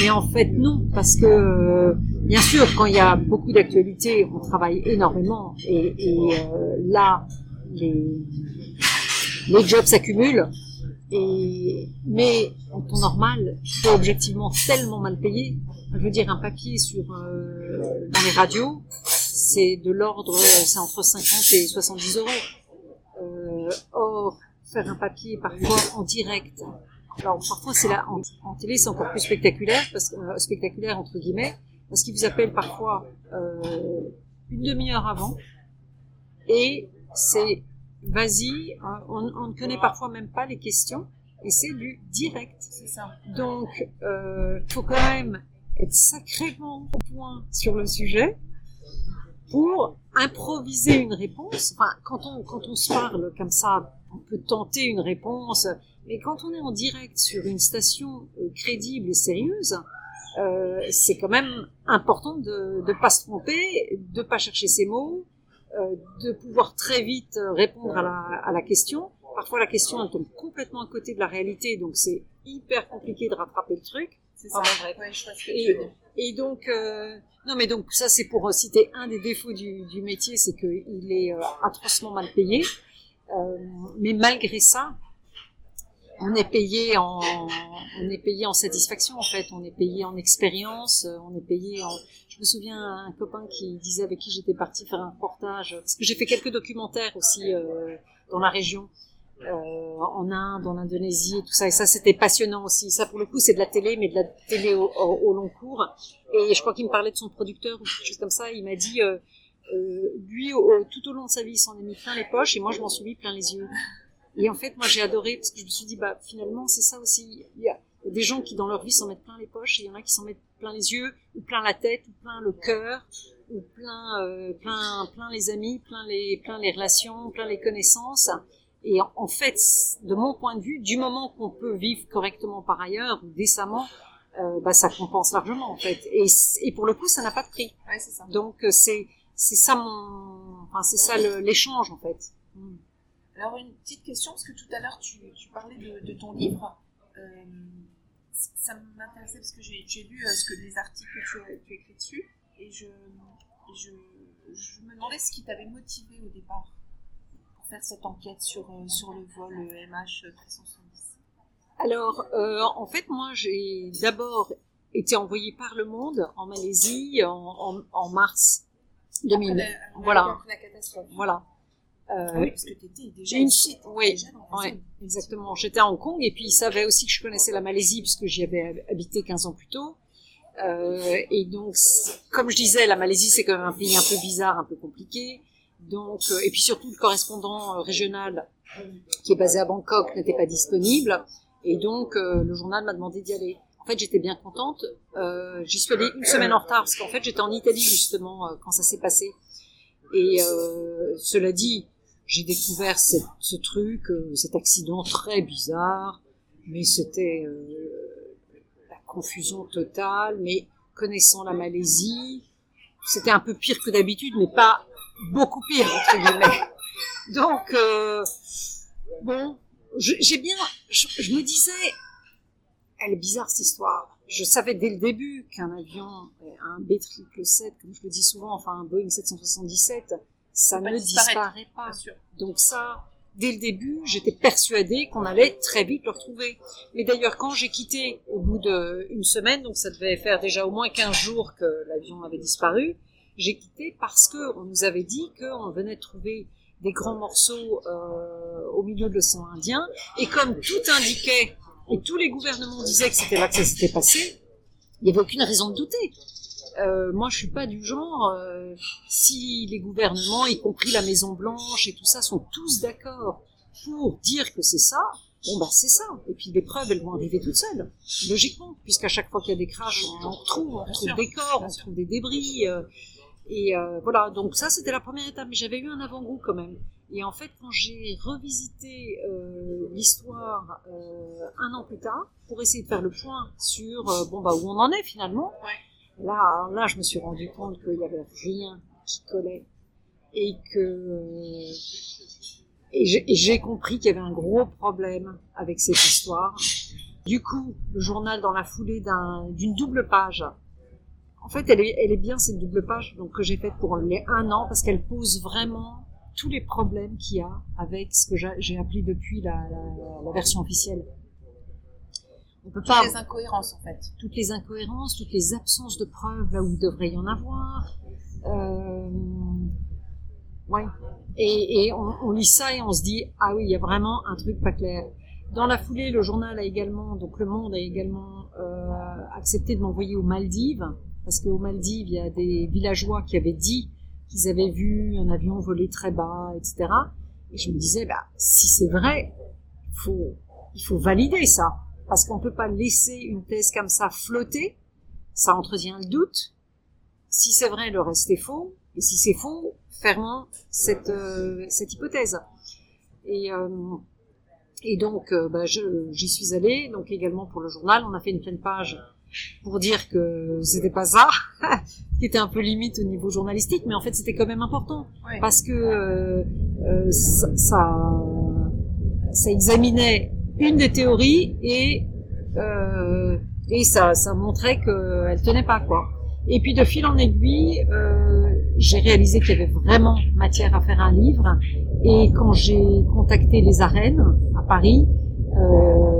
mais en fait, non, parce que bien sûr, quand il y a beaucoup d'actualités, on travaille énormément, et, là, les, les jobs s'accumulent. Et mais en temps normal, c'est objectivement tellement mal payé. Je veux dire, un papier sur dans les radios, c'est de l'ordre, euh, c'est entre 50 et 70 euros. Euh, or, faire un papier parfois en direct. Alors parfois c'est là en, en télé c'est encore plus spectaculaire parce que euh, spectaculaire entre guillemets parce qu'ils vous appellent parfois euh, une demi-heure avant et c'est vas-y hein, on, on ne connaît parfois même pas les questions et c'est du direct. C'est ça. Donc, euh, faut quand même être sacrément au point sur le sujet pour improviser une réponse. Enfin, quand on, quand on se parle comme ça, on peut tenter une réponse, mais quand on est en direct sur une station euh, crédible et sérieuse, euh, c'est quand même important de ne pas se tromper, de pas chercher ses mots, euh, de pouvoir très vite euh, répondre à la, à la question. Parfois, la question elle tombe complètement à côté de la réalité, donc c'est hyper compliqué de rattraper le truc. C'est ça. Ouais, je ce que Et- tu veux dire. Et donc, euh, non, mais donc ça c'est pour citer un des défauts du, du métier, c'est qu'il est euh, atrocement mal payé. Euh, mais malgré ça, on est payé en on est payé en satisfaction en fait on est payé en expérience on est payé en je me souviens un copain qui disait avec qui j'étais partie faire un reportage parce que j'ai fait quelques documentaires aussi euh, dans la région euh, en Inde en Indonésie et tout ça. Et ça c'était passionnant aussi. Ça pour le coup c'est de la télé mais de la télé au, long cours. Et je crois qu'il me parlait de son producteur ou quelque chose comme ça. Il m'a dit euh, euh lui tout au long de sa vie il s'en est mis plein les poches et moi je m'en suis mis plein les yeux. Et en fait, moi, j'ai adoré parce que je me suis dit, bah, finalement, c'est ça aussi. Il y, a, des gens qui, dans leur vie, s'en mettent plein les poches, et il y en a qui s'en mettent plein les yeux, ou plein la tête, ou plein le cœur, ou plein, plein, plein les amis, plein les, plein les relations, plein les connaissances. Et en, fait, de mon point de vue, du moment qu'on peut vivre correctement par ailleurs, ou décemment, euh, bah, ça compense largement, en fait. Et, et pour le coup, ça n'a pas de prix. Ouais, c'est ça. Donc, euh, c'est, c'est ça mon, enfin, c'est ça l'échange, en fait. Mm. Alors une petite question, parce que tout à l'heure tu, parlais de, ton livre. Euh, ça m'intéressait parce que j'ai lu euh, ce que les articles que tu as, tu écrit dessus et je, je, je me demandais ce qui t'avait motivé au départ faire cette enquête sur, euh, sur le vol MH370. Alors, en fait, moi, j'ai d'abord été envoyée par le monde en Malaisie en, en, mars 2000. voilà. la catastrophe. Voilà. Euh, ah oui, parce que tu étais déjà, une... oui, ouais, exactement. J'étais à Hong Kong et puis il savait aussi que je connaissais la Malaisie puisque j'y avais habité 15 ans plus tôt. Euh, et donc, comme je disais, la Malaisie c'est quand même un pays un peu bizarre, un peu compliqué. Donc, euh, et puis surtout le correspondant euh, régional qui est basé à Bangkok n'était pas disponible. Et donc, euh, le journal m'a demandé d'y aller. En fait, j'étais bien contente. J'y suis allée une semaine en retard parce qu'en fait, j'étais en Italie justement quand ça s'est passé. Et cela dit, j'ai découvert ce truc, cet accident très bizarre, mais c'était euh, la confusion totale. Mais connaissant la Malaisie, c'était un peu pire que d'habitude, mais pas beaucoup pire entre guillemets. [laughs] Donc euh, bon, j'ai bien, je, me disais, elle est bizarre cette histoire. Je savais dès le début qu'un avion, un B777, comme je le dis souvent, enfin un Boeing 777, ça ne disparaît pas. Donc ça, dès le début, j'étais persuadée qu'on allait très vite le retrouver. Mais d'ailleurs, quand j'ai quitté au bout d'une semaine, donc ça devait faire déjà au moins 15 jours que l'avion avait disparu, j'ai quitté parce que on nous avait dit qu'on venait de trouver des grands morceaux euh, au milieu de l'océan Indien, et comme tout indiquait, et tous les gouvernements disaient que c'était là que ça s'était passé, il n'y avait aucune raison de douter. Euh, moi, je suis pas du genre. Euh, si les gouvernements, y compris la Maison Blanche et tout ça, sont tous d'accord pour dire que c'est ça, bon bah c'est ça. Et puis les preuves, elles vont arriver toutes seules, logiquement, puisqu'à chaque fois qu'il y a des crashs, on en retrouve, on retrouve des corps, on trouve des débris. Euh, et voilà. Donc ça, c'était la première étape. Mais j'avais eu un avant-goût quand même. Et en fait, quand j'ai revisité l'histoire un an plus tard pour essayer de faire le point sur bon bah où on en est finalement. Ouais Là, là, je me suis rendu compte qu'il y avait rien qui collait et que et j'ai compris qu'il y avait un gros problème avec cette histoire. Du coup, le journal, dans la foulée d'une double page, en fait, elle est, elle est bien cette double page donc que j'ai faite pour les un an parce qu'elle pose vraiment tous les problèmes qu'il y a avec ce que j'ai appelé depuis la, la, la version officielle toutes les incohérences en fait. Toutes les incohérences, toutes les absences de preuves là où il devrait y en avoir. Euh, ouais. Et, et on, on, lit ça et on se dit ah oui, il y a vraiment un truc pas clair. Dans la foulée, le journal a également, donc Le Monde a également euh, accepté de m'envoyer aux Maldives parce qu'aux Maldives, il y a des villageois qui avaient dit qu'ils avaient vu un avion voler très bas, etc. Et je me disais, bah, si c'est vrai, il faut valider ça parce qu'on peut pas laisser une thèse comme ça flotter, ça entretient le doute. Si c'est vrai, le reste est faux, et si c'est faux, fermons cette, euh, hypothèse. Et, euh, donc, euh, bah, j'y suis allée, donc également pour le journal, on a fait une pleine page pour dire que c'était pas ça, [laughs] qui était un peu limite au niveau journalistique, mais en fait c'était quand même important, parce que ça, ça, ça examinait une des théories et euh, et ça, ça montrait qu'elle tenait pas quoi. Et puis de fil en aiguille, euh, j'ai réalisé qu'il y avait vraiment matière à faire un livre. Et quand j'ai contacté les arènes à Paris, euh,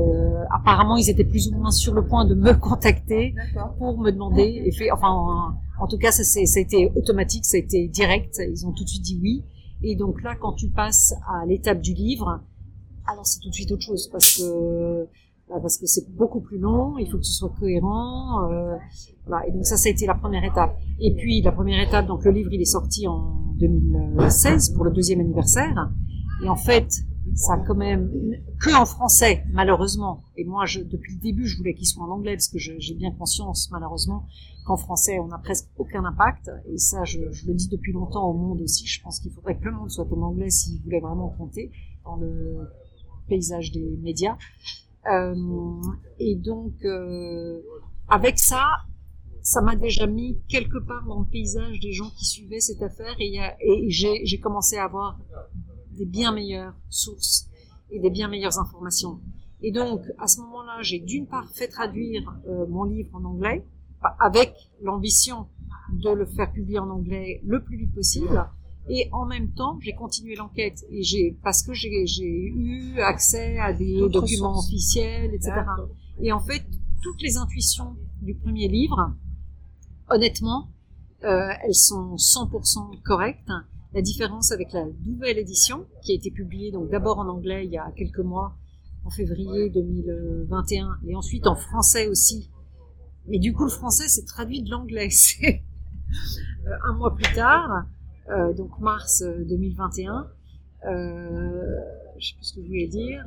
apparemment, ils étaient plus ou moins sur le point de me contacter pour me demander. Et fait, enfin, en, en tout cas, ça a été automatique, ça a été direct. Ils ont tout de suite dit oui. Et donc là, quand tu passes à l'étape du livre, alors c'est tout de suite autre chose parce que bah, parce que c'est beaucoup plus long. Il faut que ce soit cohérent. Euh, voilà. Et donc ça, ça a été la première étape. Et puis la première étape, donc le livre, il est sorti en 2016 pour le deuxième anniversaire. Et en fait, ça quand même que en français, malheureusement. Et moi, je, depuis le début, je voulais qu'il soit en anglais parce que j'ai bien conscience, malheureusement, qu'en français, on n'a presque aucun impact. Et ça, je, le dis depuis longtemps au monde aussi. Je pense qu'il faudrait que le monde soit en anglais s'il voulait vraiment compter dans le paysage des médias. Euh, et donc, euh, avec ça, ça m'a déjà mis quelque part dans le paysage des gens qui suivaient cette affaire et, et j'ai commencé à avoir des bien meilleures sources et des bien meilleures informations. Et donc, à ce moment-là, j'ai d'une part fait traduire euh, mon livre en anglais, avec l'ambition de le faire publier en anglais le plus vite possible. Et en même temps, j'ai continué l'enquête et j'ai parce que j'ai eu accès à des documents sources. officiels, etc. Et en fait, toutes les intuitions du premier livre, honnêtement, euh, elles sont 100% correctes. La différence avec la nouvelle édition, qui a été publiée donc d'abord en anglais il y a quelques mois, en février 2021, et ensuite en français aussi. Mais du coup, le français, c'est traduit de l'anglais. [laughs] C'est euh, un mois plus tard, euh, donc mars euh, 2021. Euh, je sais plus ce que je voulais dire.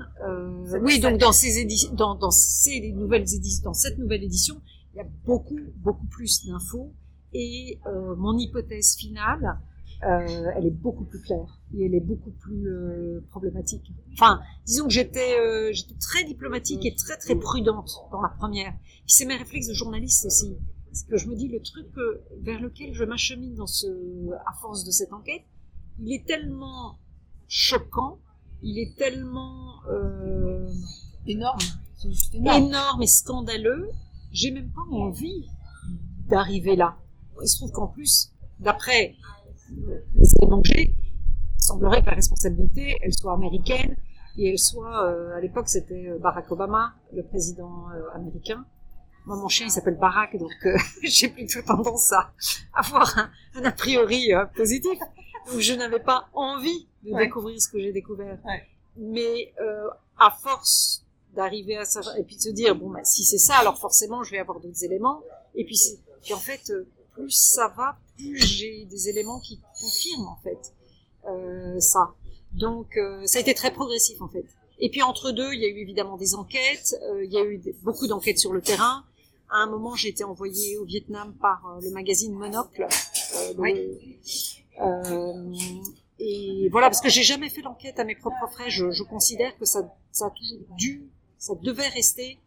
Oui, donc dans ces éditions, dans, cette nouvelle édition, il y a beaucoup, beaucoup plus d'infos et mon hypothèse finale, euh, elle est beaucoup plus claire et elle est beaucoup plus euh, problématique. Enfin, disons que j'étais, euh, j'étais très diplomatique et très très prudente dans la première. Puis c'est mes réflexes de journaliste aussi. Parce que je me dis le truc vers lequel je m'achemine dans ce, à force de cette enquête, il est tellement choquant, il est tellement Énorme. Juste énorme. énorme et scandaleux, j'ai même pas envie d'arriver là. Il se trouve qu'en plus, d'après les éléments que j'ai, il semblerait que la responsabilité, elle soit américaine et elle soit, euh, à l'époque, c'était euh, Barack Obama, le président euh, américain. Moi, mon chien, il s'appelle Barack, donc euh, [laughs] j'ai plutôt tendance à avoir un, un a priori positif. Donc, je n'avais pas envie de Ouais. découvrir ce que j'ai découvert. Ouais. Mais à force d'arriver à ça et puis de se dire bon bah, si c'est ça alors forcément je vais avoir d'autres éléments et puis, puis en fait plus ça va j'ai des éléments qui confirment en fait euh, ça. Donc euh, ça a été très progressif en fait. Et puis entre deux il y a eu évidemment des enquêtes euh, il y a eu des- beaucoup d'enquêtes sur le terrain. À un moment j'ai été envoyée au Vietnam par le magazine Monocle le- et voilà, parce que j'ai jamais fait l'enquête à mes propres frais. Je, je considère que ça, ça a toujours dû, ça devait rester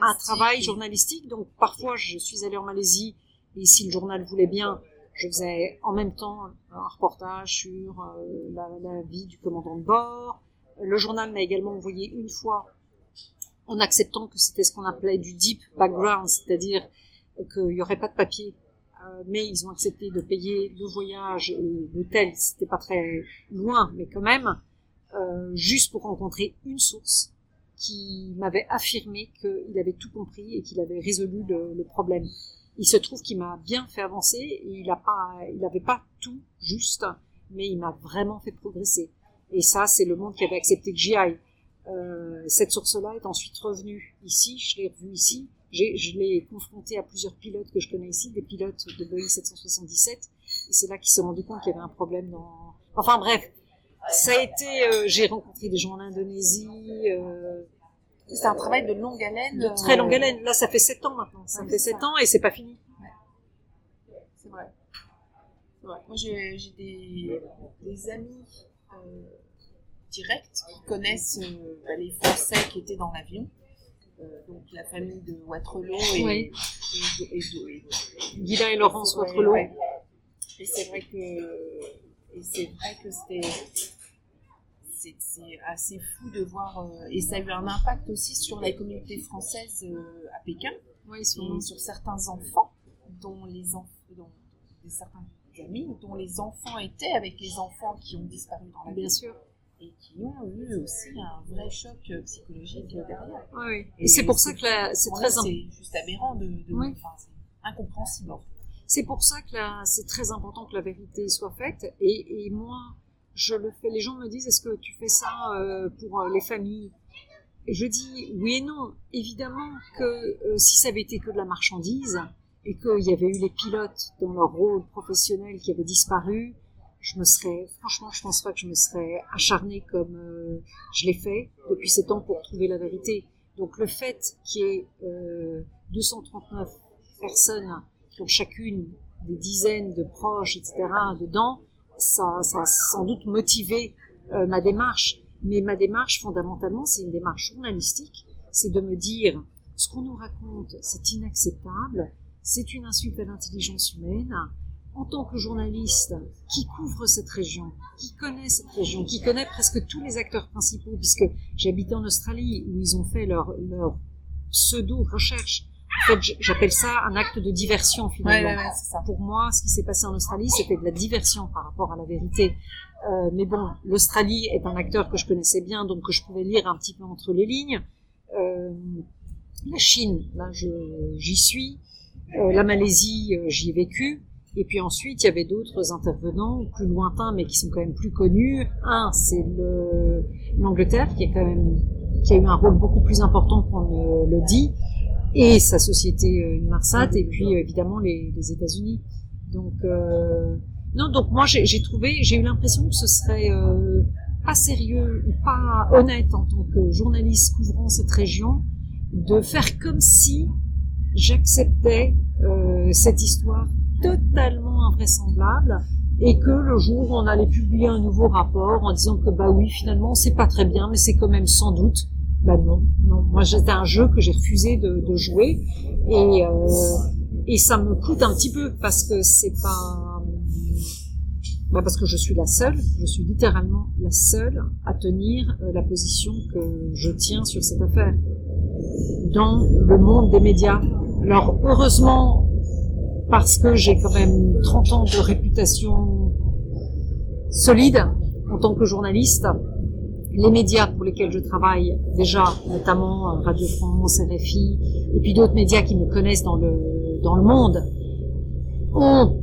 un travail journalistique. Donc parfois, je suis allée en Malaisie et si le journal voulait bien, je faisais en même temps un reportage sur euh, la, vie du commandant de bord. Le journal m'a également envoyé une fois en acceptant que c'était ce qu'on appelait du deep background, c'est-à-dire qu'il n'y aurait pas de papier. Euh, mais ils ont accepté de payer le voyage et l'hôtel, c'était pas très loin, mais quand même, euh, juste pour rencontrer une source qui m'avait affirmé qu'il avait tout compris et qu'il avait résolu le problème. Il se trouve qu'il m'a bien fait avancer et il a pas, il n'avait pas tout juste, mais il m'a vraiment fait progresser. Et ça, c'est le monde qui avait accepté que j'y aille. Euh, cette source-là est ensuite revenue ici, je l'ai revue ici. Je l'ai confronté à plusieurs pilotes que je connais ici, des pilotes de Boeing 777, et c'est là qu'ils se sont rendus compte qu'il y avait un problème dans. Enfin bref, ça a été. euh, J'ai rencontré des gens en Indonésie, euh, C'est un travail de longue haleine. de très longue euh, haleine. Là, ça fait sept ans maintenant. Ça Ouais, fait c'est sept ça. ans et c'est pas fini. C'est vrai. Moi, j'ai des, des amis euh, directs qui connaissent euh, bah, les Français qui étaient dans l'avion. Euh, donc la famille de Waterloo et, Oui. et, et Laurence Ouais, Waterloo. ouais. Et c'est vrai que et c'est vrai que c'était c'est assez fou de voir euh, et ça a eu un impact aussi sur la communauté française euh, à Pékin Oui, et sur- certains enfants dont les enfants dont certains amis dont les enfants étaient avec les enfants qui ont disparu dans la bien sûr. et qui ont eu aussi un vrai choc psychologique derrière. Oui, Et, c'est pour ça que c'est très C'est juste aberrant de, de enfin, c'est incompréhensible. C'est pour ça que c'est très important que la vérité soit faite. Et, et, moi, je le fais. Les gens me disent est-ce que tu fais ça euh, pour euh, les familles? Et je dis oui et non. Évidemment que euh, si ça avait été que de la marchandise et qu'il y avait eu les pilotes dans leur rôle professionnel qui avaient disparu, je me serais, franchement, je pense pas que je me serais acharnée comme je l'ai fait depuis sept ans pour trouver la vérité. Donc le fait qu'il y ait euh, 239 personnes qui ont chacune des dizaines de proches, etc., dedans, ça a sans doute motivé euh, ma démarche. Mais ma démarche, fondamentalement, c'est une démarche journalistique. C'est de me dire, ce qu'on nous raconte, c'est inacceptable, c'est une insulte à l'intelligence humaine, en tant que journaliste qui couvre cette région, qui connaît cette région, qui connaît presque tous les acteurs principaux, puisque j'habitais en Australie où ils ont fait leur, leur pseudo-recherche. En fait, j'appelle ça un acte de diversion finalement. Pour moi, ce qui s'est passé en Australie, c'était de la diversion par rapport à la vérité. Euh, mais bon, l'Australie est un acteur que je connaissais bien, donc que je pouvais lire un petit peu entre les lignes. Euh, la Chine, là, j'y suis. Euh, la Malaisie, euh, j'y ai vécu. Et puis ensuite, il y avait d'autres intervenants plus lointains, mais qui sont quand même plus connus. Un, c'est l'Angleterre, qui est quand même qui a eu un rôle beaucoup plus important qu'on ne le dit, et sa société euh, Inmarsat, et puis évidemment les, les États-Unis. Donc euh, non, donc moi j'ai trouvé, j'ai eu l'impression que ce serait euh, pas sérieux ou pas honnête en tant que journaliste couvrant cette région de faire comme si j'acceptais euh, cette histoire totalement invraisemblable et que le jour où on allait publier un nouveau rapport en disant que bah oui finalement c'est pas très bien mais c'est quand même sans doute bah non non. Moi c'était un jeu que j'ai refusé de, de, jouer. Et euh, et ça me coûte un petit peu parce que c'est pas bah parce que je suis la seule je suis littéralement la seule à tenir euh, la position que je tiens sur cette affaire. Dans le monde des médias. Alors heureusement parce que j'ai quand même 30 ans de réputation solide en tant que journaliste. Les médias pour lesquels je travaille déjà, notamment Radio France, RFI, et puis d'autres médias qui me connaissent dans le, dans le monde, ont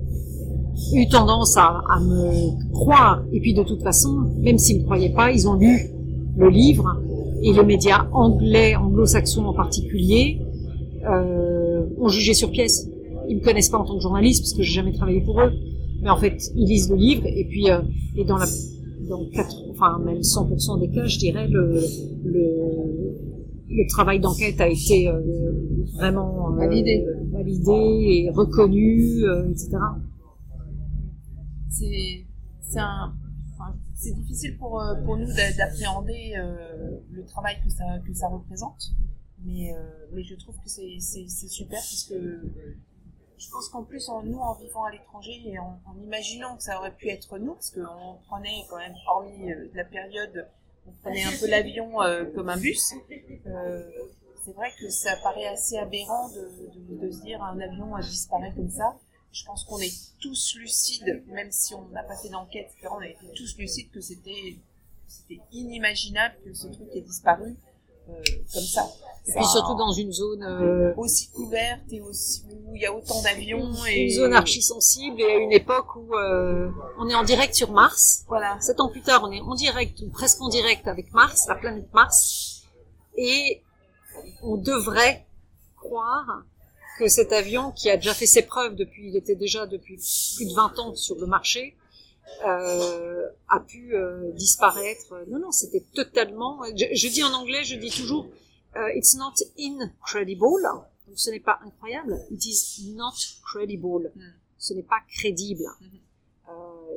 eu tendance à, me croire. Et puis de toute façon, même s'ils ne me croyaient pas, ils ont lu le livre, et les médias anglais, anglo-saxons en particulier, euh, ont jugé sur pièce ils me connaissent pas en tant que journaliste parce que j'ai jamais travaillé pour eux, mais en fait ils lisent le livre et puis euh, et dans la dans 4, enfin même 100% des cas, je dirais le le, le travail d'enquête a été euh, vraiment euh, validé, validé et reconnu, euh, etc. C'est c'est un c'est difficile pour pour nous d'appréhender le travail que ça que ça représente mais mais je trouve que c'est c'est super parce que je pense qu'en plus, en, nous, en vivant à l'étranger et en, imaginant que ça aurait pu être nous, parce qu'on prenait quand même, hormis euh, la période, on prenait un peu l'avion euh, comme un bus, euh, c'est vrai que ça paraît assez aberrant de, se dire un avion disparaît comme ça. Je pense qu'on est tous lucides, même si on n'a pas fait d'enquête, on a été tous lucides que c'était inimaginable que ce truc ait disparu comme ça. Et puis surtout dans une zone euh, aussi couverte et aussi où il y a autant d'avions et une zone archi sensible et à une époque où euh, on est en direct sur Mars. Voilà. Sept ans plus tard, on est en direct ou presque en direct avec Mars, la planète Mars, et on devrait croire que cet avion qui a déjà fait ses preuves depuis, il était déjà depuis plus de 20 ans sur le marché, euh, a pu euh, disparaître. Non, non, c'était totalement. Je, je, dis en anglais, je dis toujours, uh, it's not incredible. Donc, ce n'est pas incroyable. It is not credible. Mm. Ce n'est pas crédible. Euh,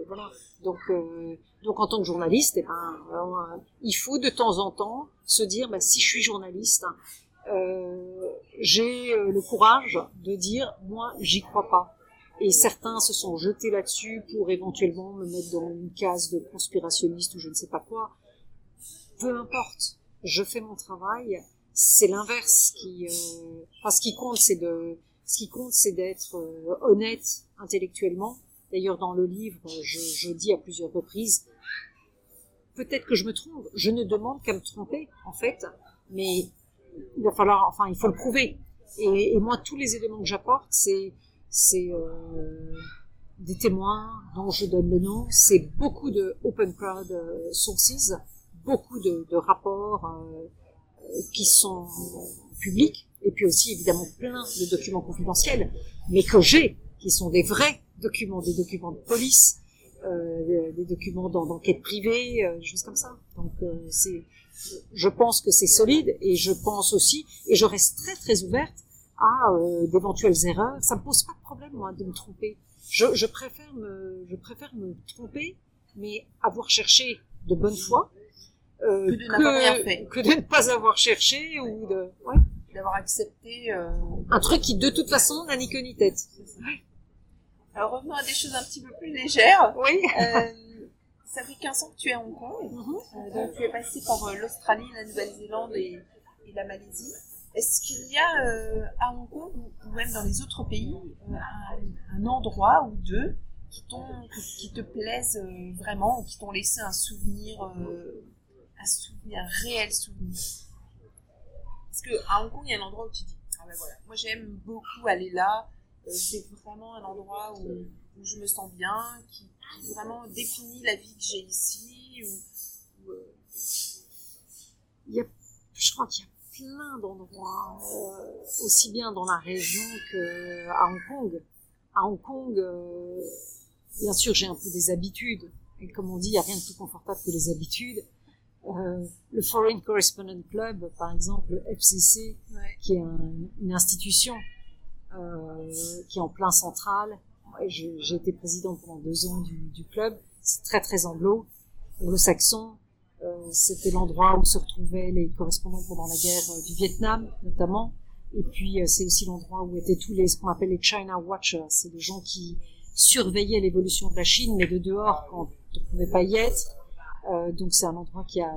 voilà. Donc, euh, donc en tant que journaliste, eh ben, euh, il faut de temps en temps se dire, bah, si je suis journaliste, j'ai le courage de dire, moi, j'y crois pas et certains se sont jetés là-dessus pour éventuellement me mettre dans une case de conspirationniste ou je ne sais pas quoi. Peu importe, je fais mon travail. C'est l'inverse qui, euh... enfin, ce qui compte, c'est de, ce qui compte, c'est d'être euh, honnête intellectuellement. D'ailleurs, dans le livre, je, je dis à plusieurs reprises, peut-être que je me trompe. Je ne demande qu'à me tromper, en fait. Mais il va falloir, enfin, il faut le prouver. Et, et moi, tous les éléments que j'apporte, c'est, c'est euh, des témoins dont je donne le nom. C'est beaucoup de open crowd euh, sources, beaucoup de, de rapports euh, euh, qui sont publics, et puis aussi évidemment plein de documents confidentiels, mais que j'ai, qui sont des vrais documents, des documents de police, euh, des documents d'enquête privée, euh, choses comme ça. Donc euh, c'est, je pense que c'est solide, et je pense aussi, et je reste très très ouverte à euh, d'éventuelles erreurs. Ça me pose pas de problème moi de me tromper. Je, je préfère me, je préfère me tromper, mais avoir cherché de bonne foi. euh, Que de n'avoir rien fait. que de ne pas avoir cherché ou de ouais. D'avoir accepté. euh, un truc qui de toute façon n'a ni queue ni tête. Alors revenons à des choses un petit peu plus légères. Oui. Euh, ça fait 15 ans que tu es à Hong Kong. Mhm. Euh, donc tu es passé par euh, l'Australie, la Nouvelle-Zélande et, et la Malaisie. Est-ce qu'il y a euh, à Hong Kong ou même dans les autres pays euh, un, endroit ou deux qui, qui te plaisent euh, vraiment ou qui t'ont laissé un souvenir, un souvenir, réel souvenir? Parce que à Hong Kong, il y a un endroit où tu dis ah ben voilà, moi j'aime beaucoup aller là. C'est vraiment un endroit où, où je me sens bien, qui, vraiment définit la vie que j'ai ici. Il y a, je crois qu'il y a plein d'endroits, euh, aussi bien dans la région que à Hong Kong. À Hong Kong, euh, bien sûr, j'ai un peu des habitudes. Et comme on dit, il n'y a rien de plus confortable que les habitudes. Euh, le Foreign Correspondent Club, par exemple, le FCC, ouais. qui est un- une institution euh, qui est en plein central. J'ai été présidente pendant deux ans du, du club. C'est très très anglo, anglo-saxon. Euh, C'était l'endroit où se retrouvaient les correspondants pendant la guerre euh, du Vietnam, notamment. Et puis euh, c'est aussi l'endroit où étaient tous les ce qu'on appelle les China Watchers. C'est des gens qui surveillaient l'évolution de la Chine, mais de dehors quand on ne pouvait pas y être. Euh, donc c'est un endroit qui a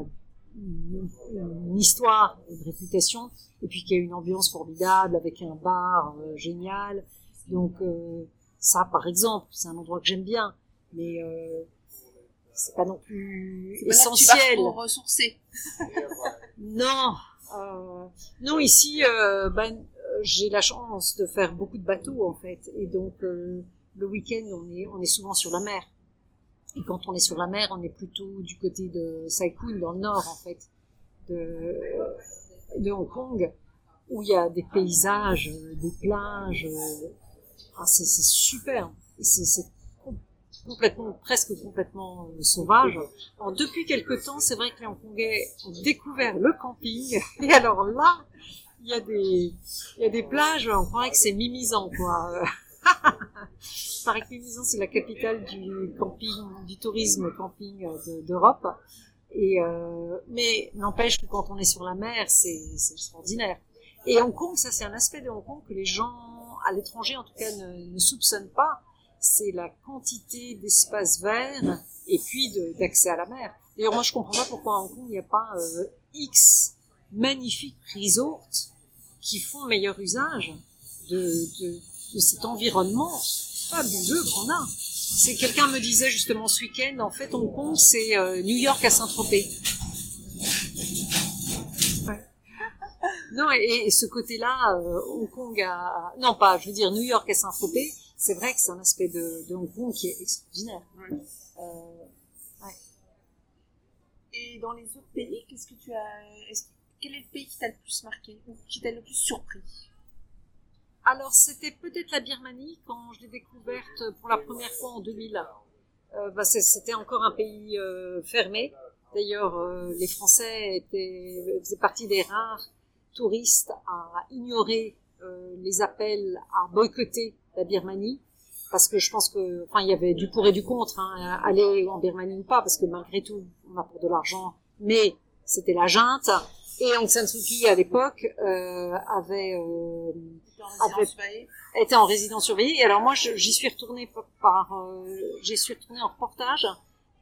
une, une histoire, une réputation, et puis qui a une ambiance formidable avec un bar génial. Donc euh, ça, par exemple, c'est un endroit que j'aime bien, mais c'est pas non plus C'est pas essentiel. ressourcer. [laughs] Non, euh, non ici, euh, ben, euh, j'ai la chance de faire beaucoup de bateaux en fait, et donc euh, le week-end on est on est souvent sur la mer. Et quand on est sur la mer, on est plutôt du côté de Sai Kung dans le nord en fait de de Hong Kong, où il y a des paysages, des plages. ah, c'est super. C'est complètement, presque complètement euh, sauvage. Depuis quelque temps, c'est vrai que les Hongkongais ont découvert le camping. [laughs] Et alors là, il y a des, plages, on croirait que c'est Mimizan, quoi. [laughs] Que Mimizan, c'est la capitale du camping, du tourisme camping euh, de- d'Europe. Euh, mais n'empêche que quand on est sur la mer, c'est extraordinaire. Et Hong Kong, ça c'est un aspect de Hong Kong que les gens à l'étranger en tout cas ne soupçonnent pas. C'est la quantité d'espaces verts et puis d'accès à la mer. D'ailleurs, moi je comprends pas pourquoi à Hong Kong il n'y a pas euh, X magnifiques resorts qui font meilleur usage de, de, de cet environnement fabuleux qu'on a. C'est quelqu'un me disait justement ce week-end, en fait, Hong Kong, c'est euh, New York à Saint-Tropez. Ouais. Non, et, et ce côté-là, euh, Hong Kong a... Non, pas, je veux dire New York à Saint-Tropez, c'est vrai que c'est un aspect de, de Hong Kong qui est extraordinaire. Euh, Et dans les autres pays, qu'est-ce que tu as est-ce- Quel est le pays qui t'a le plus marqué ou qui t'a le plus surpris? Alors, c'était peut-être la Birmanie quand je l'ai découverte pour la première fois en 2000. Euh, bah, c'était encore un pays euh, fermé. D'ailleurs, les Français étaient, faisaient partie des rares touristes à ignorer les appels à boycotter la Birmanie. Parce que je pense que, enfin, il y avait du pour et du contre, hein, aller en Birmanie ou pas, parce que malgré tout, on a pour de l'argent, mais c'était la junte. Et Aung San Suu Kyi, à l'époque, euh, avait euh, surveillée était en résidence surveillée. Alors moi, j'y suis retournée par, euh, j'y suis retournée en reportage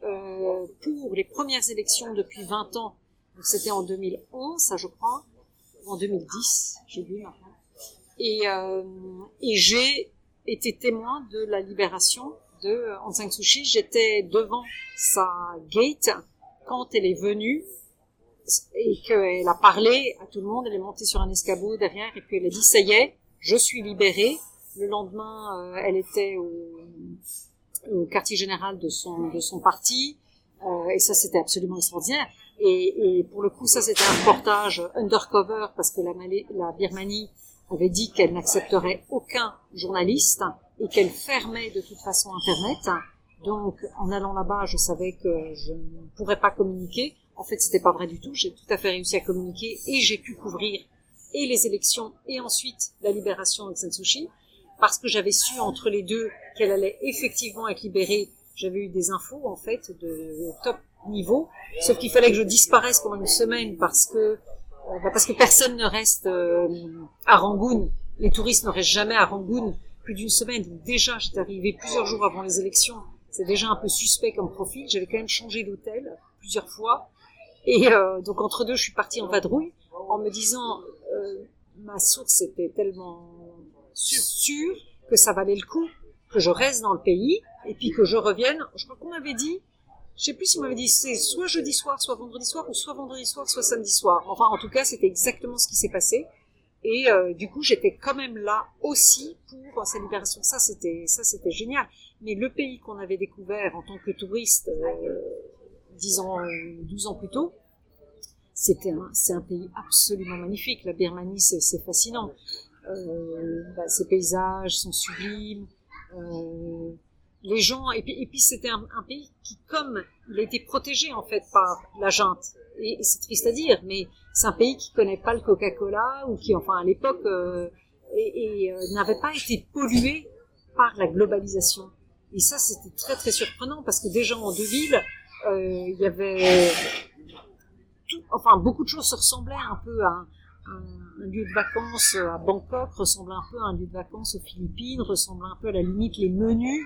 euh, pour les premières élections depuis 20 ans. Donc c'était en 2011, ça je crois, ou en 2010, j'ai vu maintenant. Et, euh, et j'ai été témoin de la libération de Aung San Suu Kyi. J'étais devant sa gate quand elle est venue et qu'elle a parlé à tout le monde, elle est montée sur un escabeau derrière et puis elle a dit ça y est, je suis libérée. Le lendemain, euh, elle était au, quartier général de son parti euh, et ça c'était absolument extraordinaire. Et, pour le coup, ça c'était un reportage undercover parce que la Birmanie avait dit qu'elle n'accepterait aucun journaliste et qu'elle fermait de toute façon Internet. Donc, en allant là-bas, je savais que je ne pourrais pas communiquer. En fait, c'était pas vrai du tout. J'ai tout à fait réussi à communiquer et j'ai pu couvrir et les élections et ensuite la libération de San parce que j'avais su entre les deux qu'elle allait effectivement être libérée. J'avais eu des infos en fait de top niveau, sauf qu'il fallait que je disparaisse pendant une semaine parce que parce que personne ne reste euh, à Rangoon. Les touristes ne restent jamais à Rangoon plus d'une semaine. Déjà, j'étais arrivée plusieurs jours avant les élections. C'est déjà un peu suspect comme profil. J'avais quand même changé d'hôtel plusieurs fois. Et euh, donc entre deux, je suis partie en vadrouille en me disant euh, ma source était tellement sûre que ça valait le coup que je reste dans le pays et puis que je revienne. Je crois qu'on m'avait dit, je sais plus si on m'avait dit c'est soit jeudi soir, soit vendredi soir, ou soit vendredi soir, soit samedi soir. Enfin, en tout cas, c'était exactement ce qui s'est passé. Et euh, du coup, j'étais quand même là aussi pour sa libération. Ça, c'était génial. Mais le pays qu'on avait découvert en tant que touriste, euh, 10 ans, 12 ans plus tôt, c'était un, c'est un pays absolument magnifique. La Birmanie, c'est, fascinant. Euh, bah, ces paysages sont sublimes. Euh, les gens, et puis, et puis c'était un, pays qui, comme il a été protégé en fait par la junte, et, c'est triste à dire, mais c'est un pays qui connaît pas le Coca-Cola ou qui, enfin, à l'époque, euh, et, euh, n'avait pas été pollué par la globalisation. Et ça, c'était très très surprenant parce que déjà en deux villes, euh, il y avait, tout, enfin, beaucoup de choses se ressemblaient un peu à un, lieu de vacances à Bangkok, ressemblait un peu à un lieu de vacances aux Philippines, ressemblait un peu à la limite les menus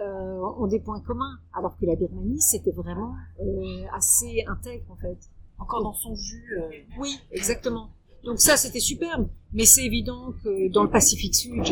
euh, ont des points communs, alors que la Birmanie, c'était vraiment euh, assez intègre en fait. Encore dans son jus. Euh... Oui, exactement. Donc ça, c'était superbe. Mais c'est évident que dans le Pacifique Sud,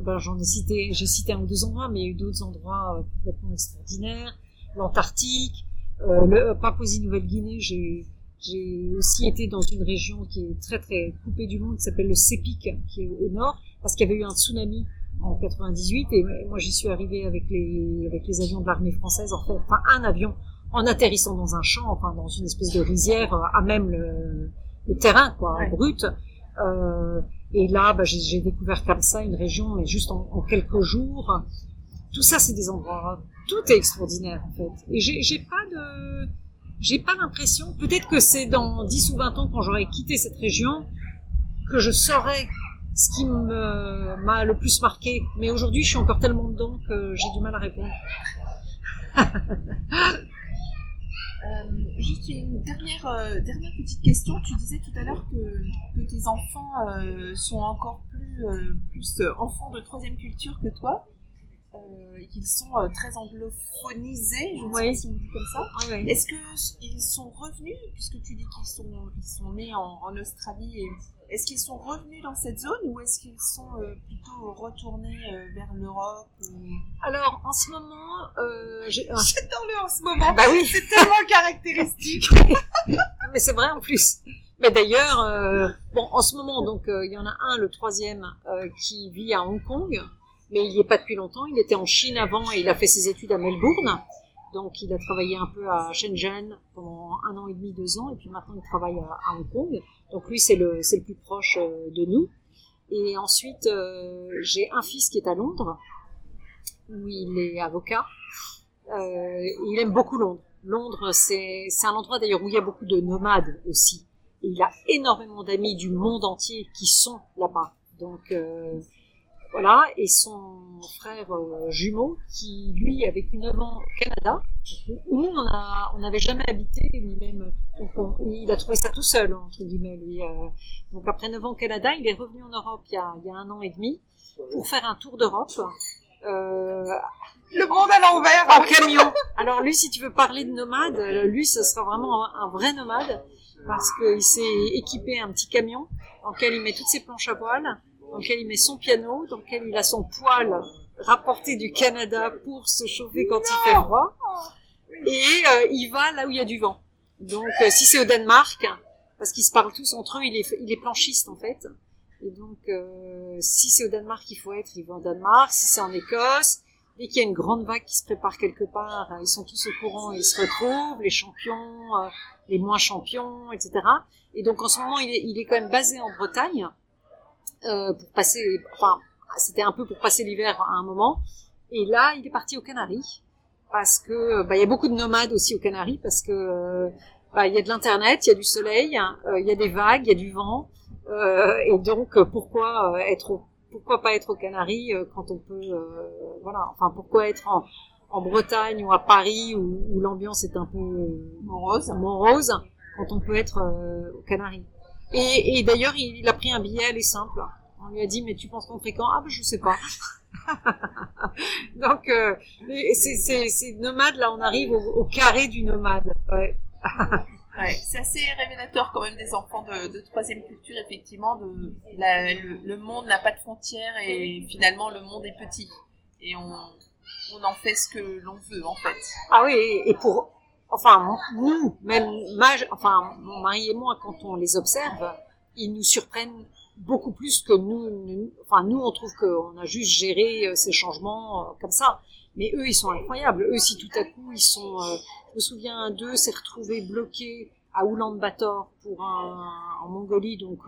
ben, j'en ai cité, j'ai cité un ou deux endroits, mais il y a eu d'autres endroits euh, complètement extraordinaires. L'Antarctique, euh, le Papouasie-Nouvelle-Guinée, j'ai j'ai aussi été dans une région qui est très très coupée du monde, qui s'appelle le Sepik, qui est au nord, parce qu'il y avait eu un tsunami en 98 et moi j'y suis arrivée avec les avec les avions de l'armée française en fait. Enfin un avion en atterrissant dans un champ enfin dans une espèce de rizière euh, à même le, le terrain quoi brut. Euh, et là bah, j'ai découvert comme ça une région mais juste en, en quelques jours. Tout ça c'est des endroits tout est extraordinaire en fait. Et j'ai pas de j'ai pas l'impression peut-être que c'est dans 10 ou 20 ans quand j'aurai quitté cette région que je saurai ce qui m'a le plus marqué. Mais aujourd'hui, je suis encore tellement dedans que j'ai du mal à répondre. Euh, juste une dernière, euh, dernière petite question. Tu disais tout à l'heure que, que, tes enfants euh, sont encore plus, euh, plus enfants de troisième culture que toi. et qu'ils sont très anglophonisés, je ne sais pas si on dit comme ça. Ah Est-ce qu'ils sont revenus, puisque tu dis qu'ils sont, ils sont nés en, en Australie et est-ce qu'ils sont revenus dans cette zone ou est-ce qu'ils sont euh, plutôt retournés euh, vers l'Europe Alors, en ce moment... Euh, [laughs] J'adore le en ce moment. Bah oui. C'est tellement caractéristique. [laughs] Mais c'est vrai en plus. Mais d'ailleurs, euh, bon, en ce moment, donc, euh, il y en a un, le troisième, qui vit à Hong Kong, mais il n'y est pas depuis longtemps. Il était en Chine avant et il a fait ses études à Melbourne. Donc, il a travaillé un peu à Shenzhen pendant un an et demi, deux ans, et puis maintenant il travaille à, Hong Kong. Donc lui, c'est le, c'est le plus proche euh, de nous. Et ensuite, euh, j'ai un fils qui est à Londres, où il est avocat. Euh, il aime beaucoup Londres. Londres, c'est, c'est un endroit d'ailleurs où il y a beaucoup de nomades aussi. Et il a énormément d'amis du monde entier qui sont là-bas. Donc voilà, et son frère euh, jumeau qui lui a vécu 9 ans au Canada, où on a on n'avait jamais habité, ni même donc il a trouvé ça tout seul entre guillemets lui. Euh, donc après 9 ans au Canada, il est revenu en Europe il y a, il y a un an et demi pour faire un tour d'Europe. Euh, le monde à l'envers en camion. Alors lui, si tu veux parler de nomade, lui, ce sera vraiment un, un vrai nomade parce qu'il s'est équipé un petit camion dans lequel il met toutes ses planches à voile dans lequel il met son piano, dans lequel il a son poêle rapporté du Canada pour se chauffer quand il fait froid. Et euh, il va là où il y a du vent. Donc, euh, si c'est au Danemark, parce qu'ils se parlent tous entre eux, il est, il est planchiste en fait. Et donc, euh, si c'est au Danemark qu'il faut être, ils vont au Danemark. Si c'est en Écosse, dès qu'il y a une grande vague qui se prépare quelque part, ils sont tous au courant, ils se retrouvent, les champions, euh, les moins champions, etc. Et donc, en ce moment, il est, il est quand même basé en Bretagne euh, pour passer, enfin, c'était un peu pour passer l'hiver à un moment. Et là, il est parti aux Canaries parce que bah, il y a beaucoup de nomades aussi aux Canaries parce que euh, bah, il y a de l'internet, il y a du soleil, euh, il y a des vagues, il y a du vent, euh, et donc pourquoi être pourquoi pas être aux Canaries quand on peut voilà enfin pourquoi être en, en Bretagne ou à Paris où, où l'ambiance est un peu morose morose quand on peut être aux Canaries et, et d'ailleurs il, il, a pris un billet elle est simple on lui a dit mais tu penses qu'on fréquent ah ben je sais pas [laughs] Donc, euh, c'est nomade, là, on arrive au, carré du nomade. Ouais. [laughs] ouais, c'est assez révélateur quand même des enfants de, troisième culture, effectivement. De, la, le, monde n'a pas de frontières et finalement le monde est petit. Et on, on en fait ce que l'on veut, en fait. Ah oui, et pour, enfin, nous, même, enfin, mon mari et moi, quand on les observe, ils nous surprennent beaucoup plus que nous, enfin nous on trouve qu'on a juste géré euh, ces changements euh, comme ça. Mais eux ils sont incroyables. Eux si tout à coup ils sont euh, je me souviens d'eux s'est retrouvé bloqué à Ulaanbaatar pour un en Mongolie donc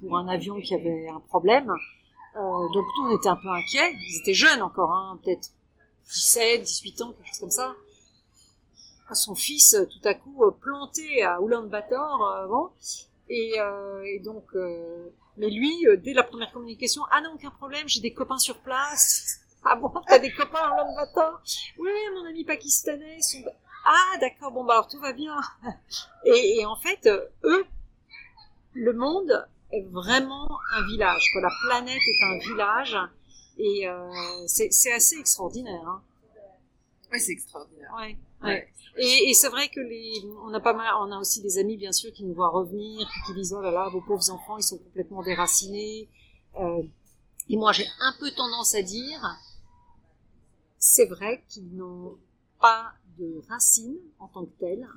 pour un avion qui avait un problème. Donc nous on était un peu inquiets. Ils étaient jeunes encore hein, peut-être 17 18 ans quelque chose comme ça son fils tout à coup planté à Ulaanbaatar bon et, et donc mais lui, euh, dès la première communication, ah non, aucun problème, j'ai des copains sur place. Ah bon, [laughs] t'as des copains en matin Oui, mon ami pakistanais. Ah d'accord, bon bah alors tout va bien. [laughs] Et, et en fait, euh, eux, le monde est vraiment un village. Quoi. La planète est un village. Et euh, c'est assez extraordinaire. Hein. Oui, c'est extraordinaire. Ouais, Et, c'est vrai que les, on a pas mal, on a aussi des amis bien sûr qui nous voient revenir, qui disent oh là là, vos pauvres enfants, ils sont complètement déracinés. Euh, et moi, j'ai un peu tendance à dire, c'est vrai qu'ils n'ont pas de racines en tant que telles,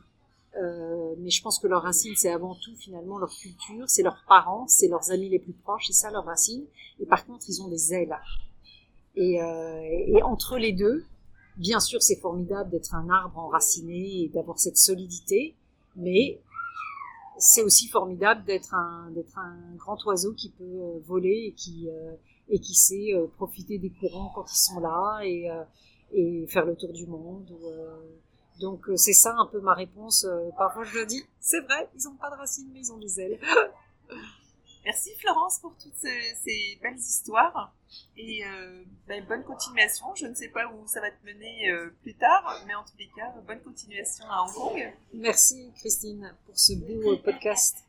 euh, mais je pense que leurs racines, c'est avant tout finalement leur culture, c'est leurs parents, c'est leurs amis les plus proches, c'est ça leurs racines. Et par contre, ils ont des ailes. Et, euh, et entre les deux, Bien sûr, c'est formidable d'être un arbre enraciné et d'avoir cette solidité, mais c'est aussi formidable d'être un, grand oiseau qui peut euh, voler et qui, euh, sait euh, profiter des courants quand ils sont là et, et faire le tour du monde. donc c'est ça un peu ma réponse. Parfois je le dis, c'est vrai, ils n'ont pas de racines mais ils ont des ailes. [laughs] Merci Florence pour toutes ces, belles histoires et euh, ben, bonne continuation. Je ne sais pas où ça va te mener euh, plus tard, mais en tous les cas, bonne continuation à Hong Kong. Merci Christine pour ce beau podcast.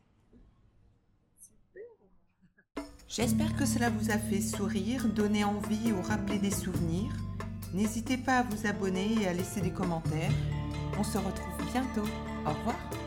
J'espère que cela vous a fait sourire, donner envie ou rappeler des souvenirs. N'hésitez pas à vous abonner et à laisser des commentaires. On se retrouve bientôt. Au revoir.